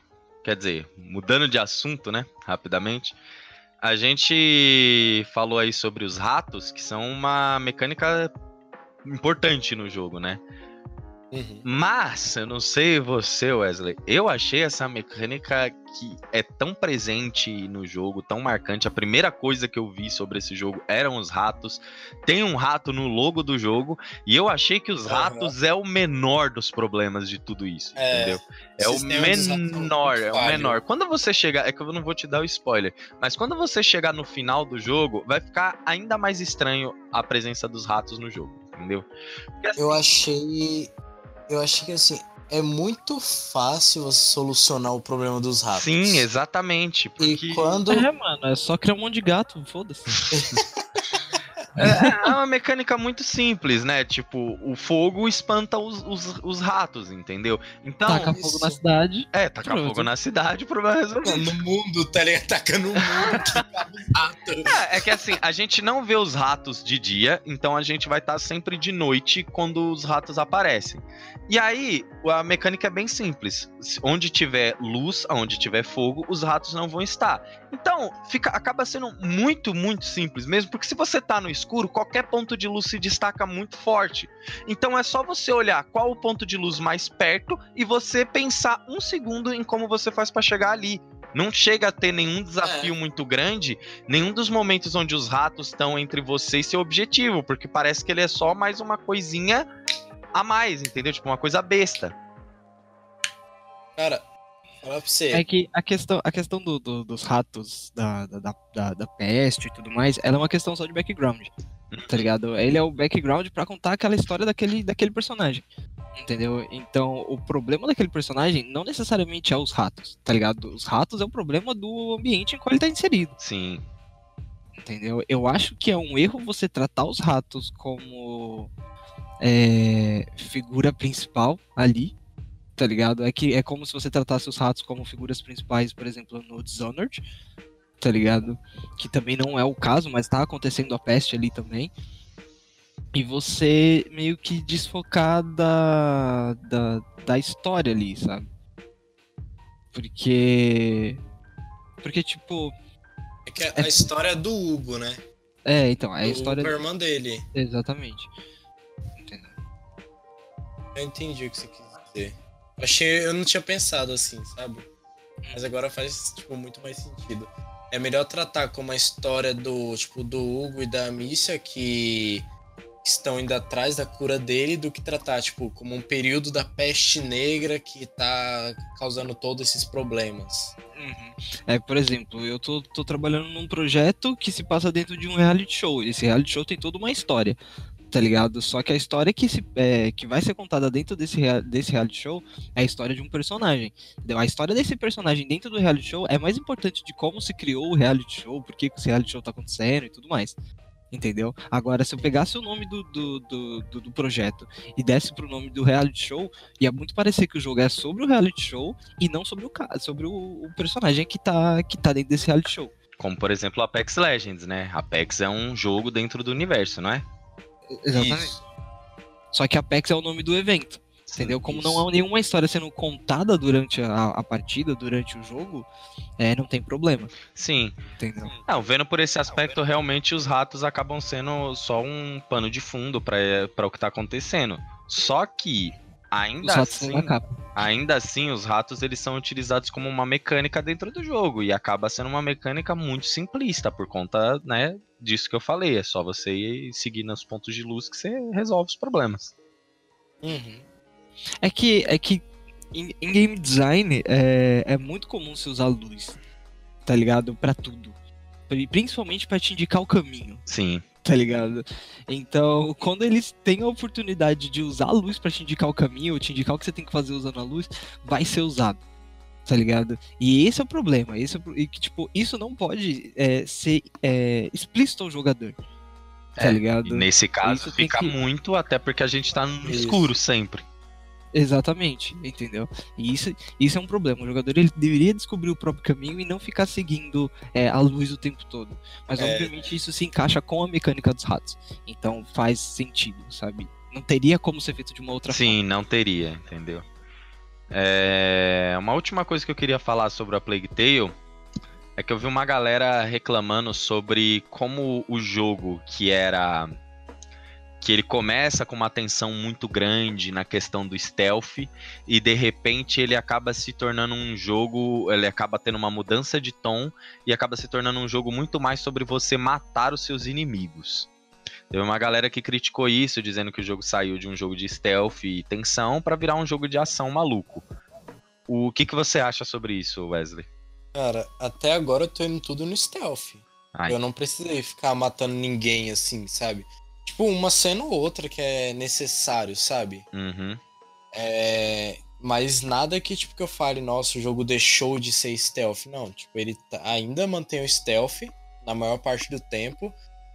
Quer dizer, mudando de assunto, né? Rapidamente. A gente falou aí sobre os ratos, que são uma mecânica importante no jogo, né? Uhum. Mas, eu não sei você, Wesley, eu achei essa mecânica que é tão presente no jogo, tão marcante. A primeira coisa que eu vi sobre esse jogo eram os ratos. Tem um rato no logo do jogo, e eu achei que os uhum. ratos é o menor dos problemas de tudo isso, é, entendeu? É o menor, é o menor. Quando você chegar, é que eu não vou te dar o spoiler, mas quando você chegar no final do jogo, vai ficar ainda mais estranho a presença dos ratos no jogo, entendeu? Porque, assim, eu achei eu acho que assim, é muito fácil você solucionar o problema dos ratos. Sim, exatamente. Porque... E quando. É, mano, é só criar um monte de gato, foda-se. É, é, uma mecânica muito simples, né? Tipo, o fogo espanta os, os, os ratos, entendeu? Então. Taca fogo na cidade. É, taca pronto. fogo na cidade, o problema é resolvido. No mundo, tá ligado? Tacando o mundo. é, é que assim, a gente não vê os ratos de dia, então a gente vai estar tá sempre de noite quando os ratos aparecem. E aí, a mecânica é bem simples. Onde tiver luz, onde tiver fogo, os ratos não vão estar. Então, fica, acaba sendo muito, muito simples mesmo, porque se você tá no escuro, qualquer ponto de luz se destaca muito forte. Então é só você olhar qual o ponto de luz mais perto e você pensar um segundo em como você faz para chegar ali. Não chega a ter nenhum desafio é. muito grande, nenhum dos momentos onde os ratos estão entre você e seu objetivo, porque parece que ele é só mais uma coisinha a mais, entendeu? Tipo, uma coisa besta. Cara, Fala pra você. É que a questão, a questão do, do, dos ratos da, da, da, da, peste e tudo mais, ela é uma questão só de background. Tá ligado? Ele é o background para contar aquela história daquele, daquele personagem. Entendeu? Então, o problema daquele personagem não necessariamente é os ratos, tá ligado? Os ratos é o problema do ambiente em qual ele tá inserido. Sim. Entendeu? Eu acho que é um erro você tratar os ratos como é, figura principal ali, tá ligado? É que é como se você tratasse os ratos como figuras principais, por exemplo, no Dishonored, tá ligado? Que também não é o caso, mas tá acontecendo a peste ali também. E você meio que desfocar da, da, da história ali, sabe? Porque. Porque, tipo. É que a, é... a história é do Hugo, né? É, então, é a história. Do irmão dele. Exatamente. Eu entendi o que você quis dizer. Achei, eu não tinha pensado assim, sabe? Mas agora faz, tipo, muito mais sentido. É melhor tratar como a história do, tipo, do Hugo e da Mícia que estão indo atrás da cura dele do que tratar, tipo, como um período da peste negra que tá causando todos esses problemas. Uhum. É, por exemplo, eu tô, tô trabalhando num projeto que se passa dentro de um reality show. Esse reality show tem toda uma história, tá ligado? Só que a história que, se, é, que vai ser contada dentro desse, desse reality show é a história de um personagem. entendeu? A história desse personagem dentro do reality show é mais importante de como se criou o reality show, por que esse reality show tá acontecendo e tudo mais. Entendeu? Agora, se eu pegasse o nome do, do, do, do- projeto e desse pro nome do reality show, ia muito parecer que o jogo é sobre o reality show e não sobre o, sobre o, o personagem que tá, que tá dentro desse reality show. Como, por exemplo, Apex Legends, né? Apex é um jogo dentro do universo, não é? Exatamente. Isso. Só que Apex é o nome do evento. Entendeu? Como não isso. há nenhuma história sendo contada durante a, a partida, durante o jogo, é, não tem problema. Sim. Entendeu? Não, vendo por esse aspecto, realmente os ratos acabam sendo só um pano de fundo para o que tá acontecendo. Só que, ainda assim, ainda assim, os ratos eles são utilizados como uma mecânica dentro do jogo e acaba sendo uma mecânica muito simplista por conta, né, disso que eu falei. É só você ir seguir nos pontos de luz que você resolve os problemas. Uhum. É que, é que em, em game design é, é muito comum você usar luz, tá ligado? Pra tudo. Pri- Principalmente pra te indicar o caminho, Sim. tá ligado? Então, quando eles têm a oportunidade de usar a luz pra te indicar o caminho, ou te indicar o que você tem que fazer usando a luz, vai ser usado. Tá ligado? E esse é o problema. Esse é e que, tipo, isso não pode é, ser é, explícito ao jogador. Tá É, ligado? E nesse caso Isso fica que- muito, até porque a gente tá no Isso. escuro sempre. Exatamente, entendeu? E isso, isso é um problema. O jogador ele deveria descobrir o próprio caminho e não ficar seguindo é, a luz o tempo todo. Mas É. obviamente isso se encaixa com a mecânica dos ratos. Então faz sentido, sabe? Não teria como ser feito de uma outra Sim, não teria, entendeu? É, Uma última coisa que eu queria falar sobre a Plague Tale é que eu vi uma galera reclamando sobre como o jogo que era que ele começa com uma tensão muito grande na questão do stealth e de repente ele acaba se tornando um jogo, ele acaba tendo uma mudança de tom e acaba se tornando um jogo muito mais sobre você matar os seus inimigos. Teve uma galera que criticou isso, dizendo que o jogo saiu de um jogo de stealth e tensão pra virar um jogo de ação maluco. O que, que você acha sobre isso, Wesley? Cara, até agora eu tô indo tudo no stealth. Ai. Eu não precisei ficar matando ninguém assim, sabe? Tipo, uma cena ou outra que é necessário, sabe? Uhum. É. Mas nada que, tipo, que eu fale, nossa, o jogo deixou de ser stealth. Não, tipo, ele tá- ainda mantém o stealth na maior parte do tempo.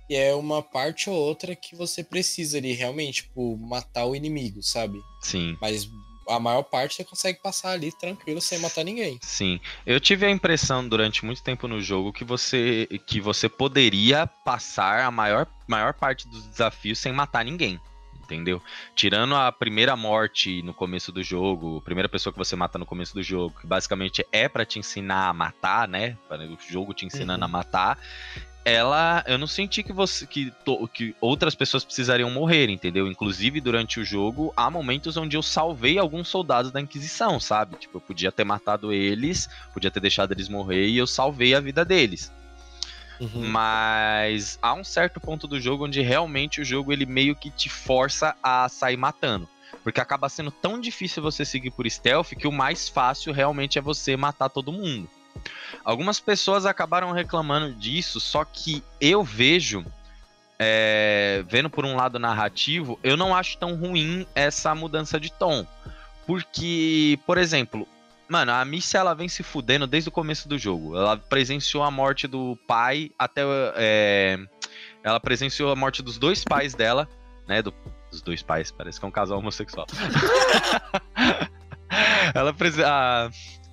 E é uma parte ou outra que você precisa ali, realmente, tipo, matar o inimigo, sabe? Sim, Mas a maior parte você consegue passar ali tranquilo sem matar ninguém. sim. Eu tive a impressão durante muito tempo no jogo que você que você poderia passar a maior, maior parte dos desafios sem matar ninguém. Entendeu? Tirando a primeira morte no começo do jogo, a primeira pessoa que você mata no começo do jogo, que basicamente é pra te ensinar a matar, né? Para O jogo te ensinando Uhum. a matar. Ela, eu não senti que você que, to- que outras pessoas precisariam morrer, entendeu? Inclusive durante o jogo há momentos onde eu salvei alguns soldados da Inquisição, sabe? Tipo, eu podia ter matado eles, podia ter deixado eles morrer e eu salvei a vida deles. Uhum. Mas há um certo ponto do jogo onde realmente o jogo ele meio que te força a sair matando. Porque acaba sendo tão difícil você seguir por stealth que o mais fácil realmente é você matar todo mundo. Algumas pessoas acabaram reclamando disso, só que eu vejo, é, vendo por um lado narrativo, eu não acho tão ruim essa mudança de tom. Porque, por exemplo, Mano, a Missy ela vem se fudendo desde o começo do jogo. Ela presenciou a morte do pai até. é, ela presenciou a morte dos dois pais dela, né? do- dos dois pais, parece que é um casal homossexual. ela prese-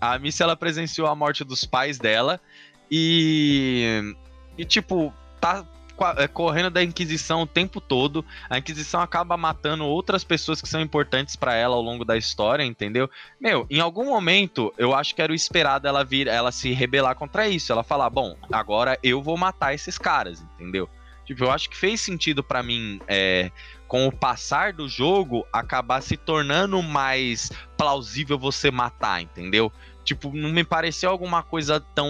a, Missy ela presenciou a morte dos pais dela e. E tipo, tá é, correndo da Inquisição o tempo todo. A Inquisição acaba matando outras pessoas que são importantes pra ela ao longo da história, entendeu? Meu, em algum momento, eu acho que era o esperado ela vir, ela se rebelar contra isso. Ela falar, bom, agora eu vou matar esses caras, entendeu? Tipo, eu acho que fez sentido pra mim, é, com o passar do jogo, acabar se tornando mais plausível você matar, entendeu? Tipo, não me pareceu alguma coisa tão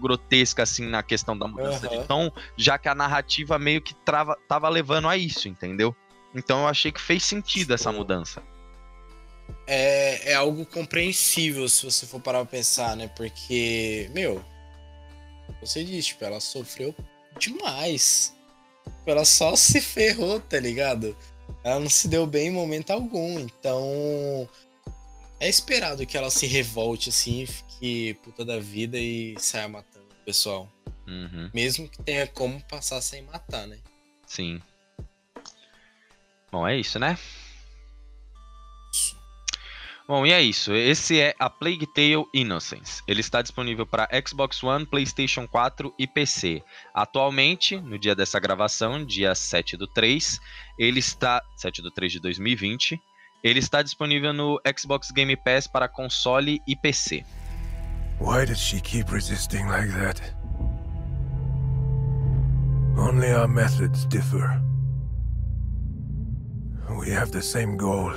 grotesca assim na questão da mudança Aham. de tom, já que a narrativa meio que trava, tava levando a isso, entendeu? Então eu achei que fez sentido essa mudança. é, é algo compreensível se você for parar pra pensar, né? Porque, meu, você disse, tipo, ela sofreu demais. Tipo, Ela só se ferrou, tá ligado? Ela não se deu bem em momento algum. Então, é esperado que ela se revolte assim, fique puta da vida e saia matando o pessoal. Uhum, Mesmo que tenha como passar sem matar, né? sim. Bom, é isso, né? Bom, e é isso. Esse é a Plague Tale Innocence. Ele está disponível para Xbox One, PlayStation 4 e PC. Atualmente, no dia dessa gravação, dia 7 do 3, ele está 7 do 3 de 2020, ele está disponível no Xbox Game Pass para console e PC. Why does she keep resisting like that? Only our methods differ. We have the same goal.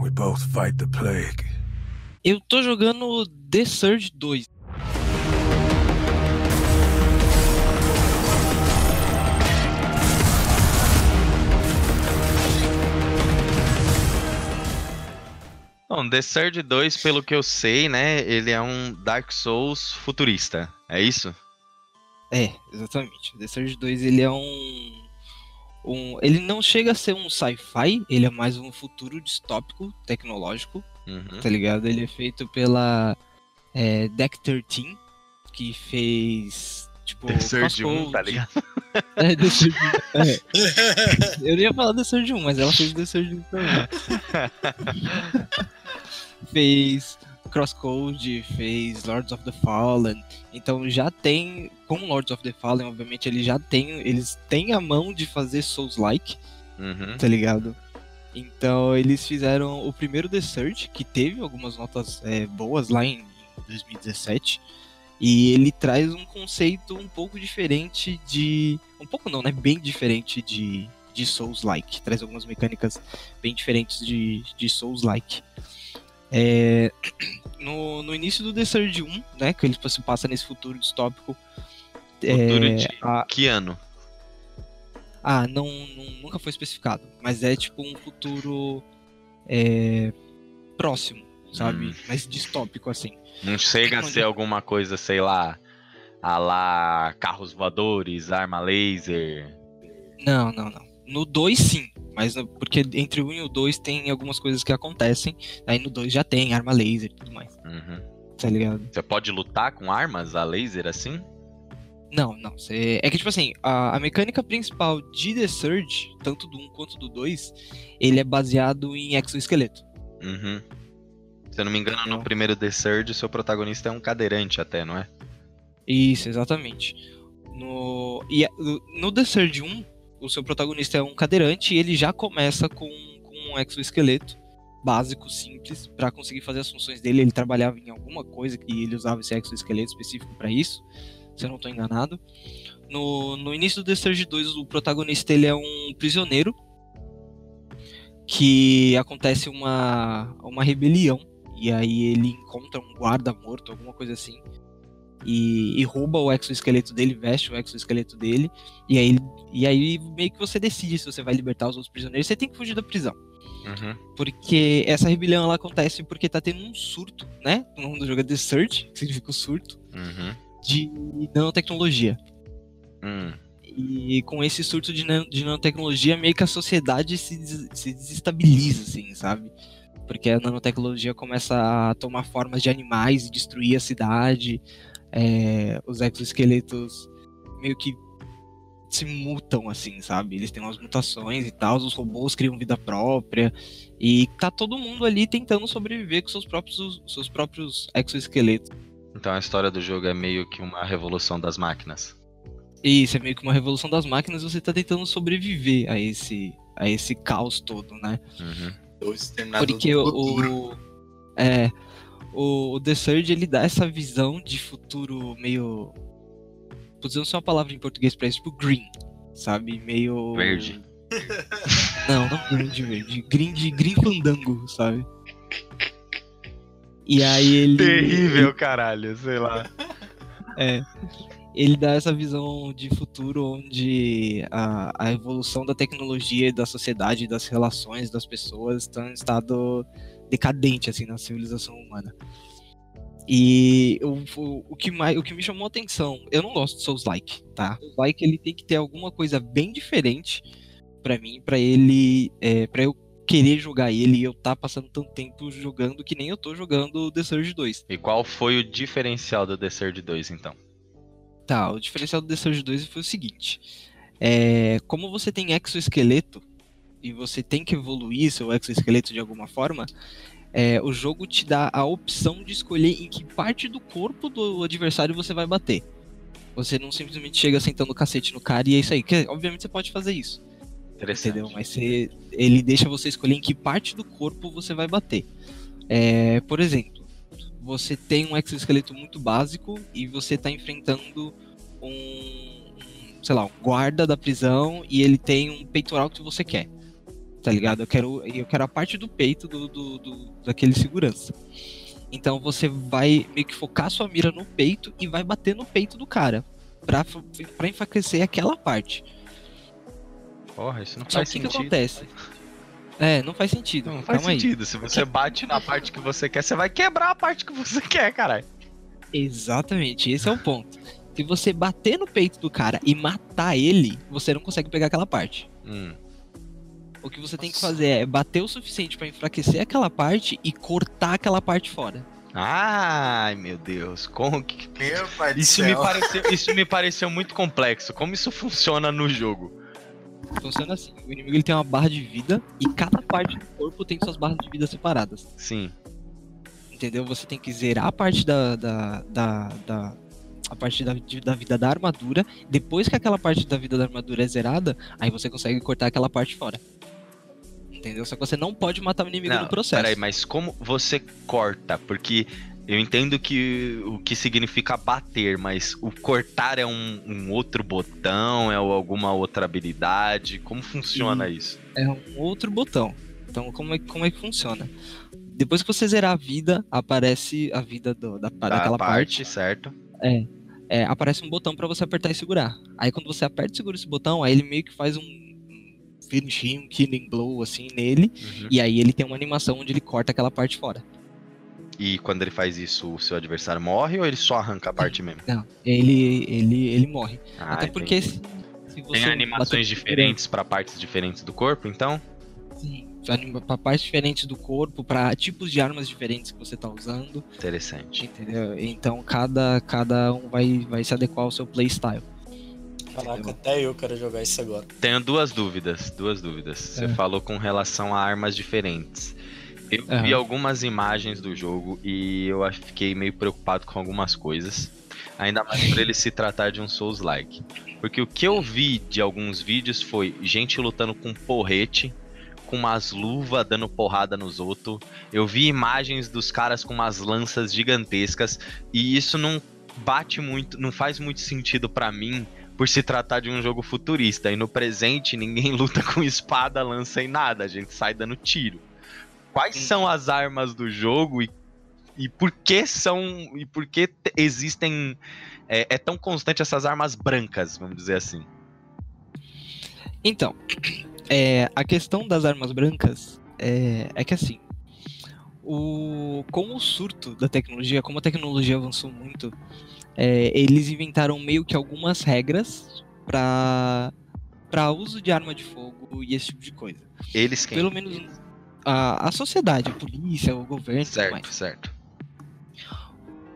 We both fight the plague. Eu tô jogando The Surge 2. Bom, The Surge 2, pelo que eu sei, né, ele é um Dark Souls futurista. É isso? É, exatamente. The Surge 2 ele é um, um. Ele não chega a ser um sci-fi, ele é mais um futuro distópico tecnológico, Uhum. tá ligado? Ele é feito pela é, Deck 13, que fez. Tipo, The Surge 1, Crosscode. tá ligado? É, The Surge 1. É. Eu ia falar The Surge 1, mas ela fez The Surge 1 também. fez Crosscode, fez Lords of the Fallen. Então já tem, com Lords of the Fallen, obviamente, eles já têm, eles têm a mão de fazer Souls-like, Uhum. tá ligado? Então eles fizeram o primeiro The Surge, que teve algumas notas é, boas lá em 2017. E ele traz um conceito um pouco diferente de. Um pouco não, né? Bem diferente de, de Souls-like. Traz algumas mecânicas bem diferentes de, de Souls-like. É, no, no início do The Surge 1, né? Que ele se passa nesse futuro distópico. Futuro é, de a- que ano? ah, não, não- nunca foi especificado. Mas é tipo um futuro é, próximo, sabe? Hum. Mais distópico, assim. Não chega a ser alguma coisa, sei lá, a lá carros voadores, arma laser. Não, não, não. No 2 sim. Mas porque entre o 1 e o 2 tem algumas coisas que acontecem. Aí no 2 já tem arma laser e tudo mais. Uhum. Tá ligado? Você pode lutar com armas a laser assim? Não, não. Cê... É que, tipo assim, a, a mecânica principal de The Surge, tanto do 1 quanto do 2, ele é baseado em exoesqueleto. Uhum. Se eu não me engano, no primeiro The Surge, seu protagonista é um cadeirante até, não é? Isso, exatamente. No, e no The Surge 1, o seu protagonista é um cadeirante e ele já começa com, com um exoesqueleto básico, simples, pra conseguir fazer as funções dele. Ele trabalhava em alguma coisa e ele usava esse exoesqueleto específico pra isso, se eu não tô enganado. No, no início do The Surge 2, o protagonista ele é um prisioneiro que acontece uma, uma rebelião e aí ele encontra um guarda morto, alguma coisa assim e, e rouba o exoesqueleto dele, veste o exoesqueleto dele, e aí, e aí meio que você decide se você vai libertar os outros prisioneiros, você tem que fugir da prisão. Uhum. Porque essa rebelião ela acontece porque tá tendo um surto, né? O nome do jogo é The Surge, que significa o surto, Uhum. de nanotecnologia. Hum. E com esse surto de, nan- de nanotecnologia, meio que a sociedade se, des- se desestabiliza, assim, sabe? Porque a nanotecnologia começa a tomar formas de animais e destruir a cidade. É, os exoesqueletos meio que se mutam, assim, sabe? Eles têm umas mutações e tal, os robôs criam vida própria. E tá todo mundo ali tentando sobreviver com seus próprios, seus próprios exoesqueletos. Então a história do jogo é meio que uma revolução das máquinas. Isso, é meio que uma revolução das máquinas, você tá tentando sobreviver a esse, a esse caos todo, né? Uhum. Porque o, o- é o, o The Surge ele dá essa visão de futuro meio Putz, eu não sei uma palavra em português pra isso, tipo green, sabe? Meio. Verde. Não, não green de verde. Green de green fandango, sabe? E aí ele. Terrível, caralho, sei lá. É. Ele dá essa visão de futuro onde a, a evolução da tecnologia e da sociedade, das relações das pessoas estão em estado decadente, assim, na civilização humana. E o, o, o que mais, o que me chamou a atenção, eu não gosto de Souls-like, tá? Souls-like ele tem que ter alguma coisa bem diferente pra mim, pra ele, é, para eu querer jogar ele e eu tá passando tanto tempo jogando que nem eu tô jogando The Surge 2. E qual foi o diferencial do The Surge 2, então? Tá, o diferencial do The Surge 2 foi o seguinte: é, como você tem exoesqueleto e você tem que evoluir seu exoesqueleto de alguma forma, é, o jogo te dá a opção de escolher em que parte do corpo do adversário você vai bater. Você não simplesmente chega sentando o cacete no cara e é isso aí. Que, obviamente você pode fazer isso. Entendeu? Mas você- ele deixa você escolher em que parte do corpo você vai bater. É, por exemplo, você tem um exoesqueleto muito básico e você tá enfrentando um, um, sei lá, um guarda da prisão e ele tem um peitoral que você quer. Tá ligado? Eu quero, eu quero a parte do peito do, do, do- daquele segurança. Então você vai meio que focar sua mira no peito e vai bater no peito do cara. Pra, pra enfraquecer aquela parte. Porra, isso não Só faz que o que sentido. acontece? É, não faz sentido. Não faz Calma aí. sentido. Se você bate na parte que você quer, você vai quebrar a parte que você quer, caralho. Exatamente, esse é o ponto. Se você bater no peito do cara e matar ele, você não consegue pegar aquela parte. Hum. O que você tem que fazer é bater o suficiente pra enfraquecer aquela parte e cortar aquela parte fora. Ai, meu Deus. Como que. Meu pai do Isso céu. me, pareceu, isso me pareceu muito complexo. Como isso funciona no jogo? Funciona assim: o inimigo ele tem uma barra de vida e cada parte do corpo tem suas barras de vida separadas. Sim. Entendeu? Você tem que zerar a parte da. da, da, da- a parte da, da vida da armadura. Depois que aquela parte da vida da armadura é zerada, aí você consegue cortar aquela parte fora. Entendeu? Só que você não pode matar o inimigo Não, no processo. Peraí, mas como você corta? Porque eu entendo que o que significa bater, mas o cortar é um, um outro botão, é alguma outra habilidade? Como funciona isso? é um outro botão. Então, como é, como é que funciona? Depois que você zerar a vida, aparece a vida do- da, daquela parte. certo? é, aparece um botão pra você apertar e segurar. Aí quando você aperta e segura esse botão, aí ele meio que faz um, um finishing, um killing blow assim nele. Uhum. E aí ele tem uma animação onde ele corta aquela parte fora. E quando ele faz isso, o seu adversário morre ou ele só arranca a parte mesmo? Não, ele, ele, ele morre. Ah, Até porque entendi. se, se você Tem animações diferentes pra partes diferentes do corpo, então? Sim, pra partes diferentes do corpo, pra tipos de armas diferentes que você tá usando. Interessante. Entendeu? Então cada, cada um vai, vai se adequar ao seu playstyle. Caraca, até eu quero jogar isso agora. Tenho duas dúvidas, duas dúvidas. Você É. falou com relação a armas diferentes. Eu vi Aham. algumas imagens do jogo e eu fiquei meio preocupado com algumas coisas. Ainda mais por ele se tratar de um Souls-like. Porque o que eu vi de alguns vídeos foi gente lutando com porrete, com umas luvas dando porrada nos outros. Eu vi imagens dos caras com umas lanças gigantescas e isso não bate muito, não faz muito sentido pra mim por se tratar de um jogo futurista. E no presente ninguém luta com espada, lança e nada, a gente sai dando tiro. Quais são as armas do jogo e, e por que são e por que te- existem é, é tão constante essas armas brancas, vamos dizer assim? Então, é, a questão das armas brancas é, é que assim, o, com o surto da tecnologia, como a tecnologia avançou muito, é, eles inventaram meio que algumas regras para para uso de arma de fogo e esse tipo de coisa. Eles quem? Pelo menos a, a sociedade, a polícia, o governo Certo, certo.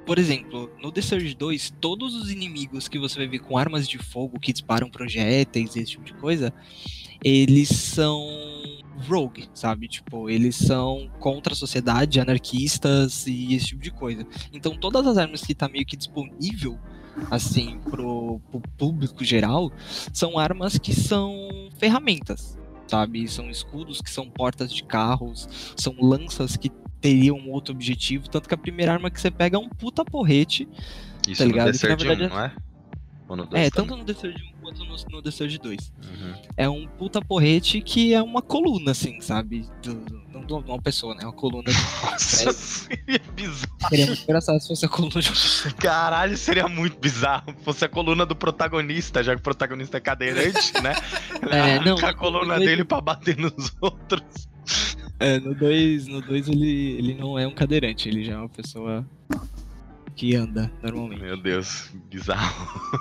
Por exemplo, no The Surge 2, todos os inimigos que você vai ver com armas de fogo que disparam projéteis e esse tipo de coisa, eles são rogue, sabe? Tipo, eles são contra a sociedade, anarquistas e esse tipo de coisa. Então todas as armas que tá meio que disponível assim pro, pro público geral são armas que são ferramentas, sabe? São escudos que são portas de carros, são lanças que teriam outro objetivo, tanto que a primeira arma que você pega é um puta porrete Isso Tá ligado? no Que, na Surge verdade, 1, não é? Ou no 2 É, tanto no Surge 1 quanto no, no The Surge 2. Uhum. É um puta porrete que é uma coluna, assim, sabe? Do, não de uma pessoa, né? É uma coluna. Nossa, seria bizarro. Seria muito engraçado se fosse a coluna de uma. Caralho, seria muito bizarro. Fosse a coluna do protagonista, já que o protagonista é cadeirante, né? É, não, a coluna no- dele pra bater nos outros. É, no 2 no dois ele, ele não é um cadeirante, ele já é uma pessoa que anda normalmente. Meu Deus, bizarro.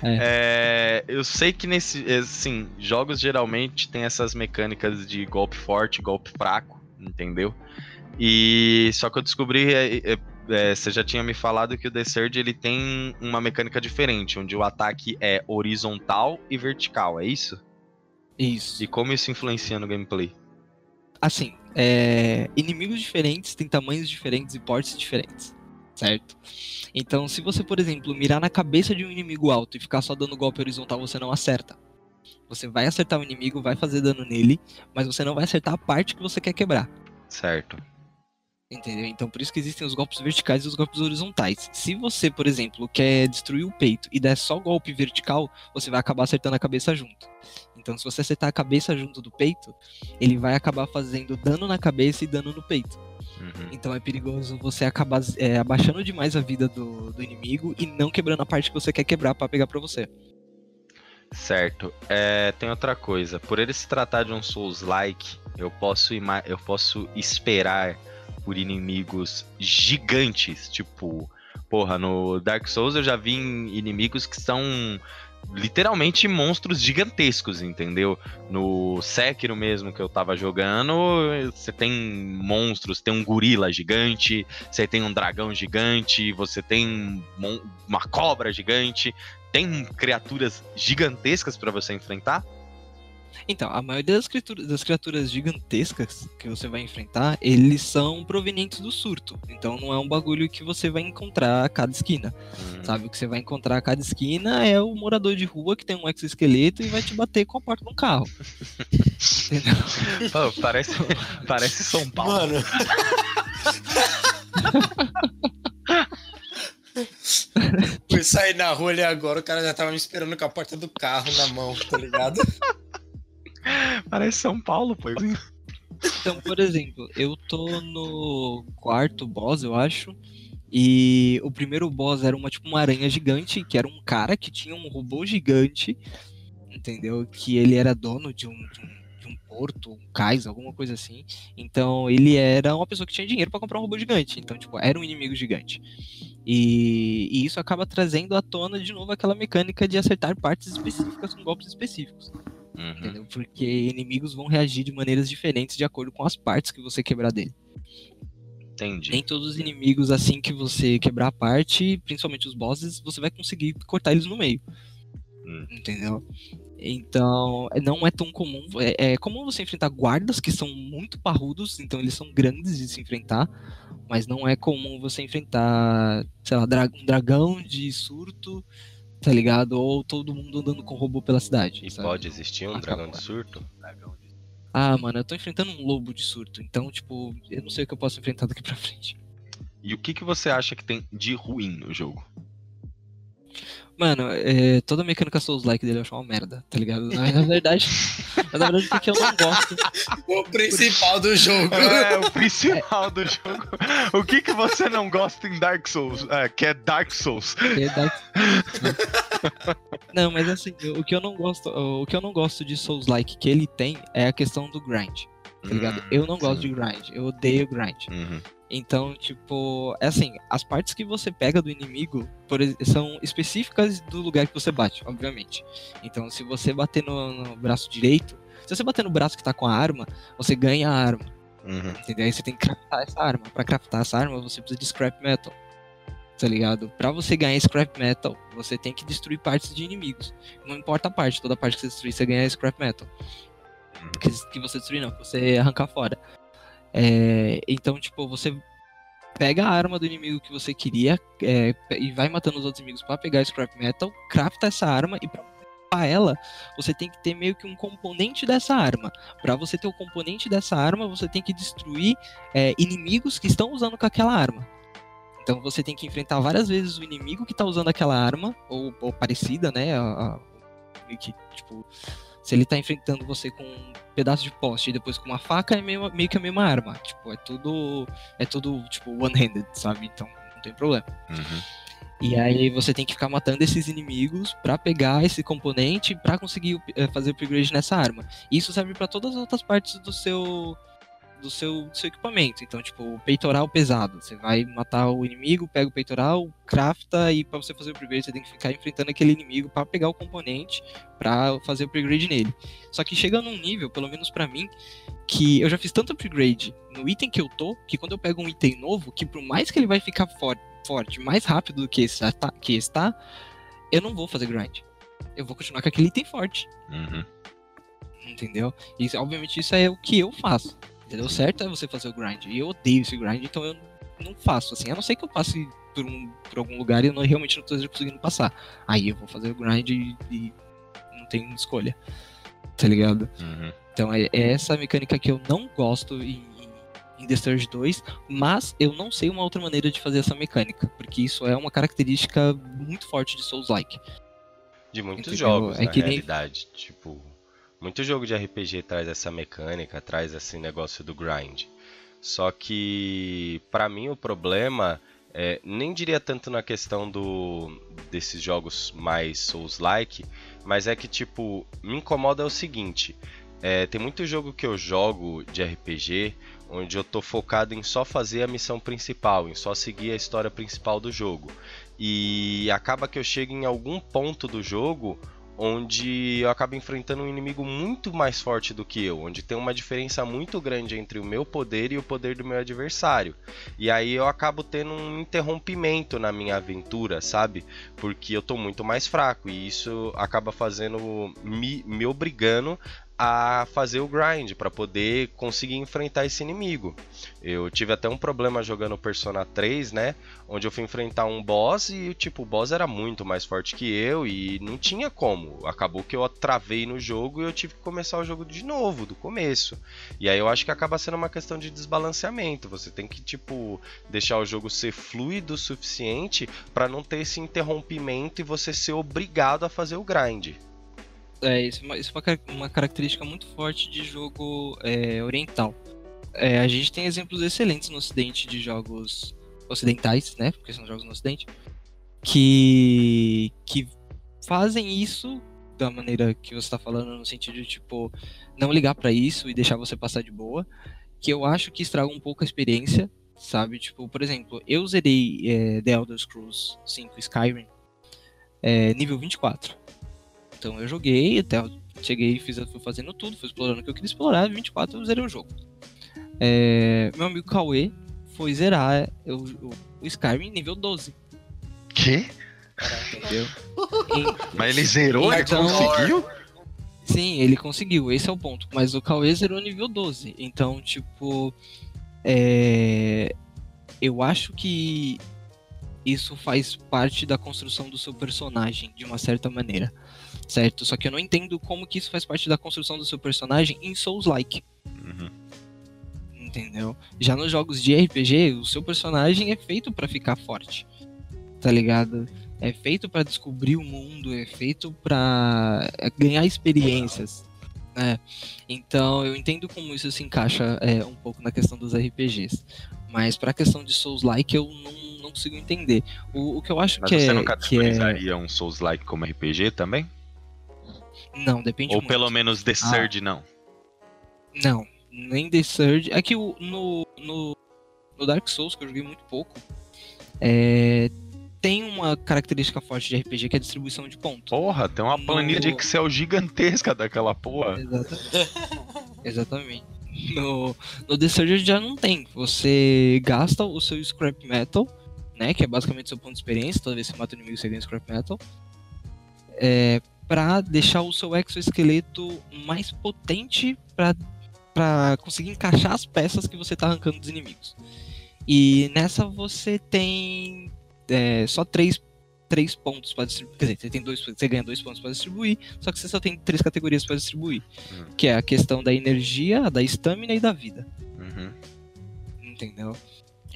É, eu sei que nesse, assim, jogos geralmente tem essas mecânicas de golpe forte, golpe fraco, entendeu? E só que eu descobri, é, é, é, você já tinha me falado que o The Surge ele tem uma mecânica diferente, onde o ataque é horizontal e vertical, é isso? Isso. E como isso influencia no gameplay? Assim, é, inimigos diferentes têm tamanhos diferentes e portes diferentes, certo? Então, se você, por exemplo, mirar na cabeça de um inimigo alto e ficar só dando golpe horizontal, você não acerta. Você vai acertar o inimigo, vai fazer dano nele, mas você não vai acertar a parte que você quer quebrar. Certo. Entendeu? Então por isso que existem os golpes verticais e os golpes horizontais. Se você, por exemplo, quer destruir o peito e der só golpe vertical, você vai acabar acertando a cabeça junto. Então se você acertar a cabeça junto do peito, ele vai acabar fazendo dano na cabeça e dano no peito. Uhum. Então é perigoso você acabar é, abaixando demais a vida do, do inimigo e não quebrando a parte que você quer quebrar pra pegar pra você. Certo. É, tem outra coisa. Por ele se tratar de um Souls-like, eu posso, eu posso esperar por inimigos gigantes. Tipo, porra, no Dark Souls eu já vi in- inimigos que são literalmente monstros gigantescos, entendeu? No Sekiro mesmo que eu tava jogando, você tem monstros, tem um gorila gigante, você tem um dragão gigante, você tem uma cobra gigante, tem criaturas gigantescas pra você enfrentar? Então, a maioria das criaturas, das criaturas gigantescas que você vai enfrentar, eles são provenientes do surto. Então não é um bagulho que você vai encontrar a cada esquina. Hum, Sabe? O que você vai encontrar a cada esquina é o morador de rua que tem um exoesqueleto e vai te bater com a porta de um carro. Entendeu? Pô, parece, parece São Paulo. Mano. Fui sair na rua ali agora, o cara já tava me esperando com a porta do carro na mão, tá ligado? Parece São Paulo, pois. Então, por exemplo, eu tô no quarto boss, eu acho. E o primeiro boss era uma tipo uma aranha gigante, que era um cara que tinha um robô gigante, entendeu? Que ele era dono de um, de um, de um porto, um cais, alguma coisa assim. Então ele era uma pessoa que tinha dinheiro pra comprar um robô gigante. Então, tipo, era um inimigo gigante. E, e isso acaba trazendo à tona de novo aquela mecânica de acertar partes específicas com golpes específicos. Uhum. Entendeu? Porque inimigos vão reagir de maneiras diferentes de acordo com as partes que você quebrar dele. Entendi. Nem todos os inimigos, assim que você quebrar a parte, principalmente os bosses, você vai conseguir cortar eles no meio. Hum. Entendeu? Então, não é tão comum. É, é comum você enfrentar guardas que são muito parrudos, então eles são grandes de se enfrentar. Mas não é comum você enfrentar, sei lá, um dragão de surto, tá ligado? Ou todo mundo andando com robô pela cidade. E sabe? pode existir um dragão de surto? Ah, mano, eu tô enfrentando um lobo de surto, então, tipo, eu não sei o que eu posso enfrentar daqui pra frente. E o que, que você acha que tem de ruim no jogo? Mano, é, toda a mecânica Souls-like dele eu acho uma merda, tá ligado? Na, na verdade, na verdade, porque eu não gosto. O principal do jogo. É, o principal do jogo. O que, que você não gosta em Dark Souls? É, que é Dark Souls. é da- Não, mas assim, o que eu não gosto, o que eu não gosto de Souls-like que ele tem é a questão do grind, tá ligado? Hum, Eu não gosto sim. de grind, eu odeio grind. Uhum. Então, tipo, é assim, as partes que você pega do inimigo por são específicas do lugar que você bate, obviamente. Então, se você bater no, no braço direito, se você bater no braço que tá com a arma, você ganha a arma, Uhum. entendeu? Aí você tem que craftar essa arma. Pra craftar essa arma, você precisa de scrap metal. Tá ligado? Pra você ganhar scrap metal, você tem que destruir partes de inimigos. Não importa a parte, toda parte que você destruir, você ganha scrap metal. Que, que você destruir não, que você arrancar fora. É, então, tipo, você pega a arma do inimigo que você queria é, e vai matando os outros inimigos pra pegar scrap metal, crafta essa arma e pra ela, você tem que ter meio que um componente dessa arma. Pra você ter o componente dessa arma, você tem que destruir é, inimigos que estão usando com aquela arma. Então você tem que enfrentar várias vezes o inimigo que tá usando aquela arma, ou, ou parecida, né? A, a, que, tipo, se ele tá enfrentando você com pedaço de poste e depois com uma faca, é meio, meio que a mesma arma. Tipo, é tudo. É tudo, tipo, one-handed, sabe? Então não tem problema. Uhum. E aí você tem que ficar matando esses inimigos pra pegar esse componente pra conseguir eh, fazer o upgrade nessa arma. E isso serve pra todas as outras partes do seu do seu, do seu equipamento. Então, tipo, o peitoral pesado. Você vai matar o inimigo, pega o peitoral, crafta e pra você fazer o upgrade você tem que ficar enfrentando aquele inimigo pra pegar o componente pra fazer o upgrade nele. Só que chega num nível, pelo menos pra mim, que eu já fiz tanto upgrade no item que eu tô, que quando eu pego um item novo, que por mais que ele vai ficar forte, forte mais rápido do que esse tá, que está, eu não vou fazer grind. Eu vou continuar com aquele item forte, Uhum. entendeu? E obviamente isso é o que eu faço. Entendeu? Certo é você fazer o grind. E eu odeio esse grind, então eu não faço assim. A não ser que eu passe por, um, por algum lugar e eu não, realmente não esteja conseguindo passar. Aí eu vou fazer o grind e, e não tenho escolha. Tá ligado? Uhum. Então é, é essa mecânica que eu não gosto em, em The Surge 2, mas eu não sei uma outra maneira de fazer essa mecânica, porque isso é uma característica muito forte de Souls-like. De muitos Entendeu? jogos, É na que nem- realidade. Tipo, muito jogo de RPG traz essa mecânica, traz esse negócio do grind. Só que, pra mim, o problema é, nem diria tanto na questão do desses jogos mais Souls-like, mas é que, tipo, me incomoda é o seguinte: é, tem muito jogo que eu jogo de RPG onde eu tô focado em só fazer a missão principal, em só seguir a história principal do jogo. E acaba que eu chego em algum ponto do jogo onde eu acabo enfrentando um inimigo muito mais forte do que eu, onde tem uma diferença muito grande entre o meu poder e o poder do meu adversário. E aí eu acabo tendo um interrompimento na minha aventura, sabe? Porque eu tô muito mais fraco e isso acaba fazendo me, me obrigando a fazer o grind para poder conseguir enfrentar esse inimigo. Eu tive até um problema jogando Persona 3, né? Onde eu fui enfrentar um boss e tipo, o boss era muito mais forte que eu e não tinha como. Acabou que eu travei no jogo e eu tive que começar o jogo de novo, do começo. E aí eu acho que acaba sendo uma questão de desbalanceamento. Você tem que tipo deixar o jogo ser fluido o suficiente para não ter esse interrompimento e você ser obrigado a fazer o grind. É, isso é uma, isso é uma uma característica muito forte de jogo é, oriental. É, a gente tem exemplos excelentes no ocidente de jogos ocidentais, né? Porque são jogos no ocidente, que, que fazem isso da maneira que você está falando, no sentido de, tipo, não ligar pra isso e deixar você passar de boa, que eu acho que estraga um pouco a experiência, sabe? Tipo, por exemplo, eu zerei é, The Elder Scrolls 5 Skyrim é, nível 24. Então eu joguei, até eu cheguei, fiz, fui fazendo tudo, fui explorando o que eu queria explorar, 24 eu zerei o jogo. É, meu amigo Cauê foi zerar o, o, o Skyrim nível 12, Quê? entendeu? Em- Mas ele zerou? Ele Então- conseguiu? Sim, ele conseguiu, esse é o ponto. Mas o Cauê zerou nível 12. Então, tipo. É... Eu acho que isso faz parte da construção do seu personagem, de uma certa maneira. Certo? Só que eu não entendo como que isso faz parte da construção do seu personagem em Souls-like. Uhum. Entendeu? Já nos jogos de RPG, o seu personagem é feito pra ficar forte. Tá ligado? É feito pra descobrir o mundo, é feito pra é, ganhar experiências. né? Então eu entendo como isso se encaixa é, um pouco na questão dos RPGs. Mas pra questão de Souls-like eu não, não consigo entender. O, o que eu acho Mas que você é, não que é. categorizaria um Souls-like como RPG também? Não, depende Ou muito. pelo menos The Surge não? Não, nem The Surge. É que o- no, no, no Dark Souls, que eu joguei muito pouco, é, tem uma característica forte de RPG que é a distribuição de pontos. Porra, tem uma No- planilha de Excel gigantesca daquela porra. Exatamente. Exatamente. No, no The Surge já não tem. Você gasta o seu Scrap Metal, né? Que é basicamente seu ponto de experiência. Toda vez que você mata o inimigo, você ganha Scrap Metal. É, pra deixar o seu exoesqueleto mais potente pra, pra conseguir encaixar as peças que você tá arrancando dos inimigos. E nessa você tem é, só três, três pontos para distribuir. Quer dizer, você, tem dois, você ganha dois pontos para distribuir, só que você só tem três categorias para distribuir. Hum. Que é a questão da energia, da estamina e da vida. Uhum. Entendeu?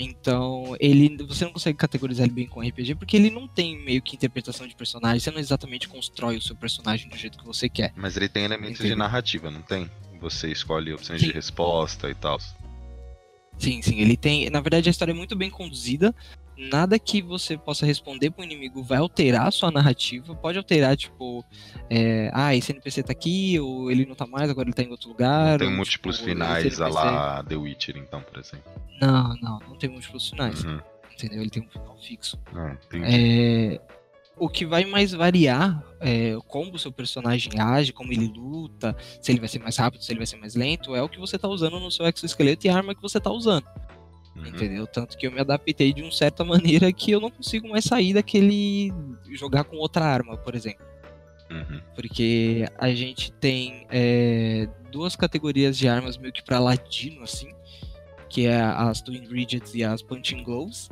Então, ele você não consegue categorizar ele bem com RPG porque ele não tem meio que interpretação de personagem, você não exatamente constrói o seu personagem do jeito que você quer. Mas ele tem elementos de narrativa, não tem? Você escolhe opções Sim. de resposta e tal. Sim, sim, ele tem. Na verdade, a história é muito bem conduzida. Nada que você possa responder pro inimigo vai alterar a sua narrativa. Pode alterar, tipo, é, ah, esse NPC tá aqui, ou ele não tá mais, agora ele tá em outro lugar. Não tem ou, múltiplos tipo, finais, a lá The Witcher, então, por exemplo. Não, não, não tem múltiplos finais. Uhum. Entendeu? Ele tem um final fixo. Ah. É, o que vai mais variar é como o seu personagem age, como ele luta, se ele vai ser mais rápido, se ele vai ser mais lento, é o que você tá usando no seu exoesqueleto e a arma que você tá usando. Uhum. Entendeu? Tanto que eu me adaptei de uma certa maneira que eu não consigo mais sair daquele. jogar com outra arma, por exemplo. Uhum. Porque a gente tem é, duas categorias de armas meio que pra ladino, assim. Que é as Twin Rigets e as Punching Gloves.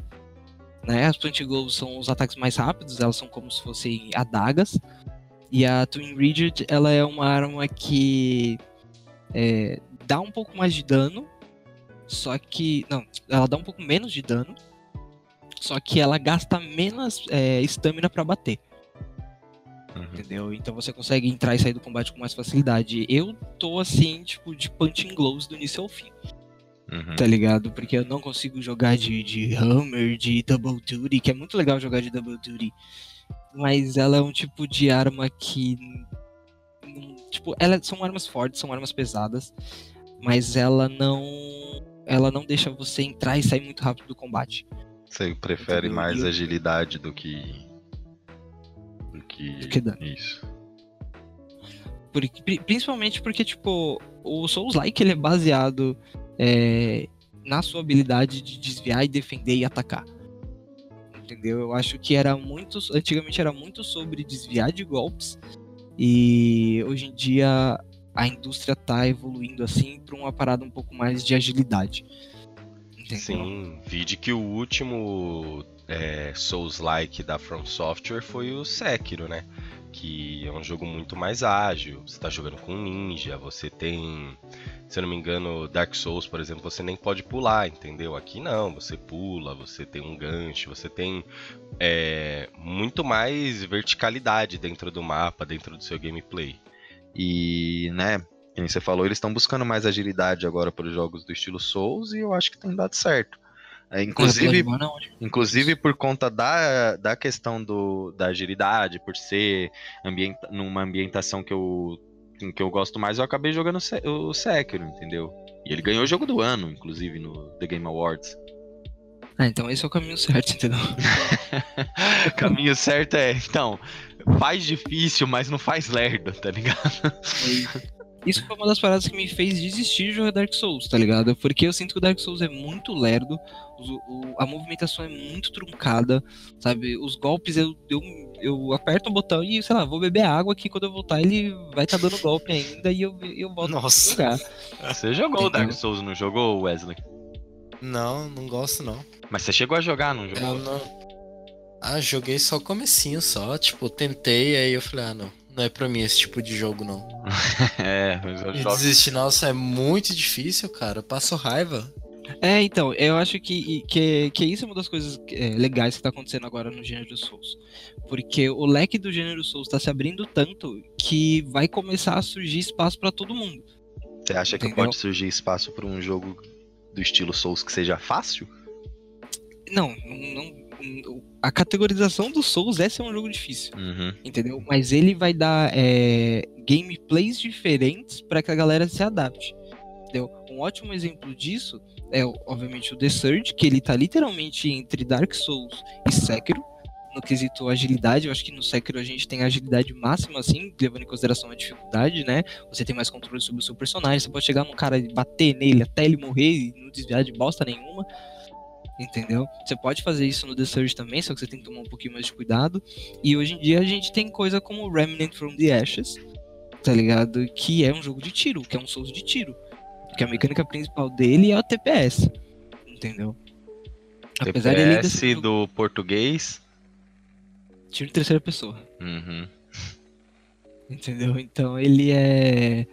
Né? As Punching Gloves são os ataques mais rápidos, elas são como se fossem adagas. E a Twin Rigid, ela é uma arma que é, dá um pouco mais de dano. Só que. Não, ela dá um pouco menos de dano. Só que ela gasta menos é, estamina pra bater. Uhum. Entendeu? Então você consegue entrar e sair do combate com mais facilidade. Eu tô assim, tipo, de punching gloves do início ao fim, Uhum. tá ligado? Porque eu não consigo jogar de, de Hammer, de Double Duty, que é muito legal jogar de Double Duty. Mas ela é um tipo de arma que. Tipo, ela, são armas fortes, são armas pesadas. Mas ela não. Ela não deixa você entrar e sair muito rápido do combate. Você prefere Entendeu? mais eu- agilidade do que. Do que. Do que dano. Isso. Porque- pri- principalmente porque, tipo, o Souls-like ele é baseado é, na sua habilidade de desviar e defender e atacar. Entendeu? Eu acho que era muito. Antigamente era muito sobre desviar de golpes. E hoje em dia a indústria tá evoluindo assim pra uma parada um pouco mais de agilidade. Entendeu? Sim, vide que o último é, Souls-like da From Software foi o Sekiro, né? Que é um jogo muito mais ágil. Você tá jogando com ninja, você tem. Se eu não me engano, Dark Souls, por exemplo, você nem pode pular, entendeu? Aqui não, você pula, você tem um gancho, você tem é, muito mais verticalidade dentro do mapa, dentro do seu gameplay. E, né, como você falou, eles estão buscando mais agilidade agora para os jogos do estilo Souls e eu acho que tem dado certo. É, inclusive, inclusive por conta da, da questão do, da agilidade, por ser ambienta, numa ambientação que eu, que eu gosto mais, eu acabei jogando o Sekiro, entendeu? E ele ganhou o jogo do ano, inclusive, no The Game Awards. Ah, então esse é o caminho certo, entendeu? O caminho certo é, então, faz difícil, mas não faz lerdo, tá ligado? Isso foi uma das paradas que me fez desistir de jogar Dark Souls, tá ligado? Porque eu sinto que o Dark Souls é muito lerdo, os- o- a movimentação é muito truncada, sabe? Os golpes eu, eu, eu aperto o botão e, sei lá, vou beber água que quando eu voltar ele vai estar dando golpe ainda e eu, eu volto Nossa. a jogar. Você jogou o Dark? Souls, não jogou, Wesley? Não, não gosto não. Mas você chegou a jogar, não jogou? não. Ah, joguei só o comecinho só, tipo, tentei, aí eu falei, ah, não, não é pra mim esse tipo de jogo não. É, mas eu E jogo. desistir, nossa, é muito difícil, cara, eu passo raiva. É, então, eu acho que, que, que isso é uma das coisas é, legais que tá acontecendo agora no gênero Souls. Porque o leque do gênero Souls tá se abrindo tanto que vai começar a surgir espaço pra todo mundo. Você acha que Entendeu? pode surgir espaço para um jogo do estilo Souls que seja fácil? Não, não, não- a categorização do Souls é ser um jogo difícil, Uhum. entendeu? Mas ele vai dar é, gameplays diferentes para que a galera se adapte. Entendeu? Um ótimo exemplo disso é, obviamente, o The Surge, que ele tá literalmente entre Dark Souls e Sekiro. No quesito agilidade, eu acho que no Sekiro a gente tem agilidade máxima, assim, levando em consideração a dificuldade, né? Você tem mais controle sobre o seu personagem, você pode chegar num cara e bater nele até ele morrer e não desviar de bosta nenhuma. Entendeu? Você pode fazer isso no The Surge também, só que você tem que tomar um pouquinho mais de cuidado. E hoje em dia a gente tem coisa como Remnant from the Ashes, tá ligado? Que é um jogo de tiro, que é um Souls de tiro. Porque a mecânica principal dele é o TPS. Entendeu? Apesar TPS jogo do português. de tiro em terceira pessoa. Uhum. Entendeu? Então ele é.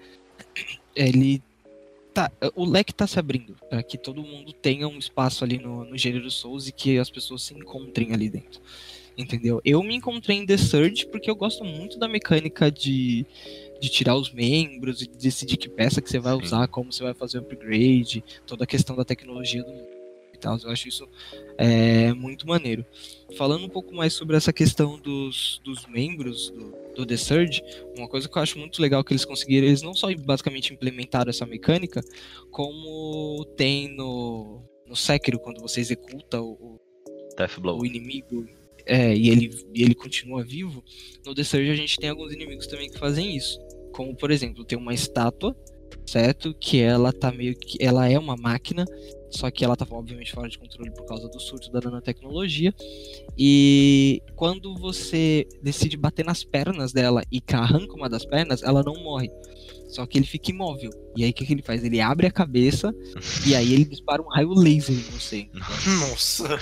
Ele tá, o leque tá se abrindo para que todo mundo tenha um espaço ali no, no gênero Souls e que as pessoas se encontrem ali dentro. Entendeu? Eu me encontrei em The Surge porque eu gosto muito da mecânica de, de tirar os membros e decidir que peça que você vai Sim. usar, como você vai fazer o upgrade, toda a questão da tecnologia do mundo e tal. Eu acho isso é, muito maneiro. Falando um pouco mais sobre essa questão dos, dos membros do, do The Surge, uma coisa que eu acho muito legal que eles conseguiram, eles não só basicamente implementaram essa mecânica, como tem no, no Sekiro, quando você executa o, o inimigo é, e, ele, e ele continua vivo, no The Surge a gente tem alguns inimigos também que fazem isso. Como, por exemplo, tem uma estátua, certo? Que ela tá meio que. Ela é uma máquina, só que ela tá obviamente fora de controle por causa do surto da nanotecnologia. E quando você decide bater nas pernas dela e arranca uma das pernas, ela não morre. Só que ele fica imóvel. E aí o que, que ele faz? Ele abre a cabeça e aí ele dispara um raio laser em você. Nossa.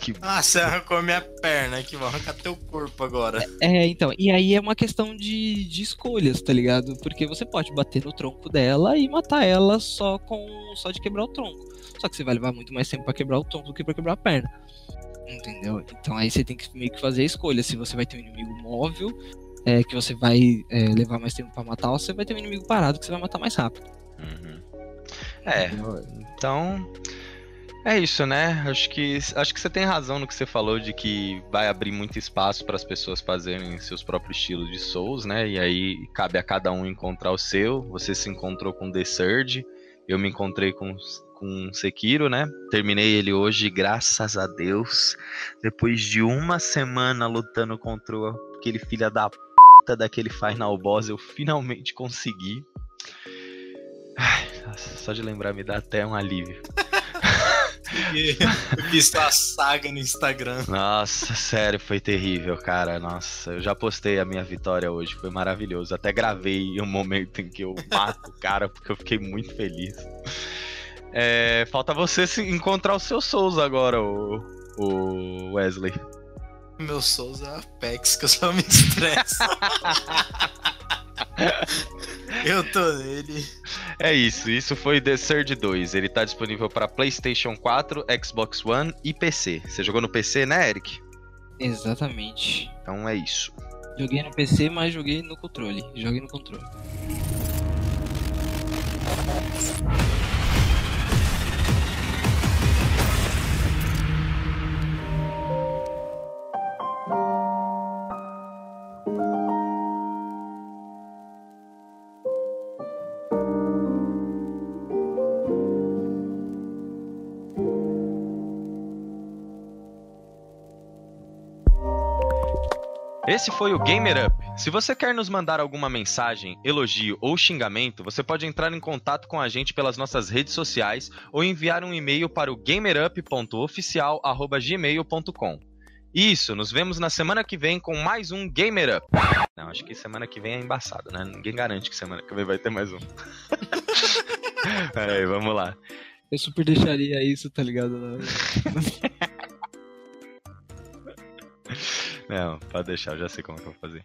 Que Ah, você arrancou minha perna aqui, vou arrancar teu corpo agora. É, então, e aí é uma questão de, de escolhas, tá ligado? Porque você pode bater no tronco dela e matar ela só com só de quebrar o tronco. Só que você vai levar muito mais tempo pra quebrar o tronco do que pra quebrar a perna. Entendeu? Então aí você tem que meio que fazer a escolha se você vai ter um inimigo móvel, é, que você vai é, levar mais tempo pra matar, ou você vai ter um inimigo parado que você vai matar mais rápido. Uhum. É, então. É isso, né? Acho que, acho que você tem razão no que você falou de que vai abrir muito espaço para as pessoas fazerem seus próprios estilos de Souls, né? E aí cabe a cada um encontrar o seu. Você se encontrou com The Surge, eu me encontrei com, com Sekiro, né? Terminei ele hoje, graças a Deus. Depois de uma semana lutando contra aquele filho da puta daquele Final Boss, eu finalmente consegui. Ai, nossa, só de lembrar me dá até um alívio. Fiz tua saga no Instagram. Nossa, sério, foi terrível, cara. Nossa, eu já postei a minha vitória hoje, foi maravilhoso. Até gravei um momento em que eu mato o cara, porque eu fiquei muito feliz. É, falta você encontrar o seu Souls agora, o, o Wesley. Meu Souls é Apex, que eu só me estresso. eu tô nele. É isso, isso foi The Surge 2. Ele tá disponível para PlayStation 4, Xbox One e PC. Você jogou no PC, né, Eric? Exatamente. Então é isso. Joguei no PC, mas joguei no controle. Joguei no controle. Esse foi o Gamer Up. Se você quer nos mandar alguma mensagem, elogio ou xingamento, você pode entrar em contato com a gente pelas nossas redes sociais ou enviar um e-mail para o gamerup.oficial@gmail.com. Isso, nos vemos na semana que vem com mais um Gamer Up. Não, acho que semana que vem é embaçado, né? Ninguém garante que semana que vem vai ter mais um. Peraí, vamos lá. Eu super deixaria isso, tá ligado? Não, pode deixar, eu já sei como que eu vou fazer.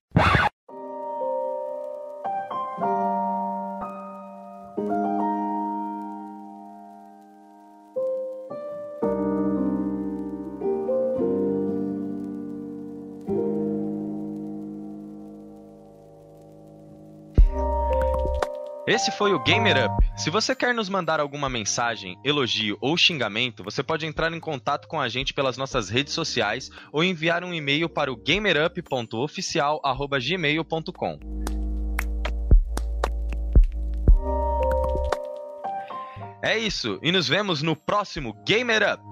Esse foi o Gamer Up. Se você quer nos mandar alguma mensagem, elogio ou xingamento, você pode entrar em contato com a gente pelas nossas redes sociais ou enviar um e-mail para o gamerup.oficial@gmail.com. É isso, e nos vemos no próximo Gamer Up.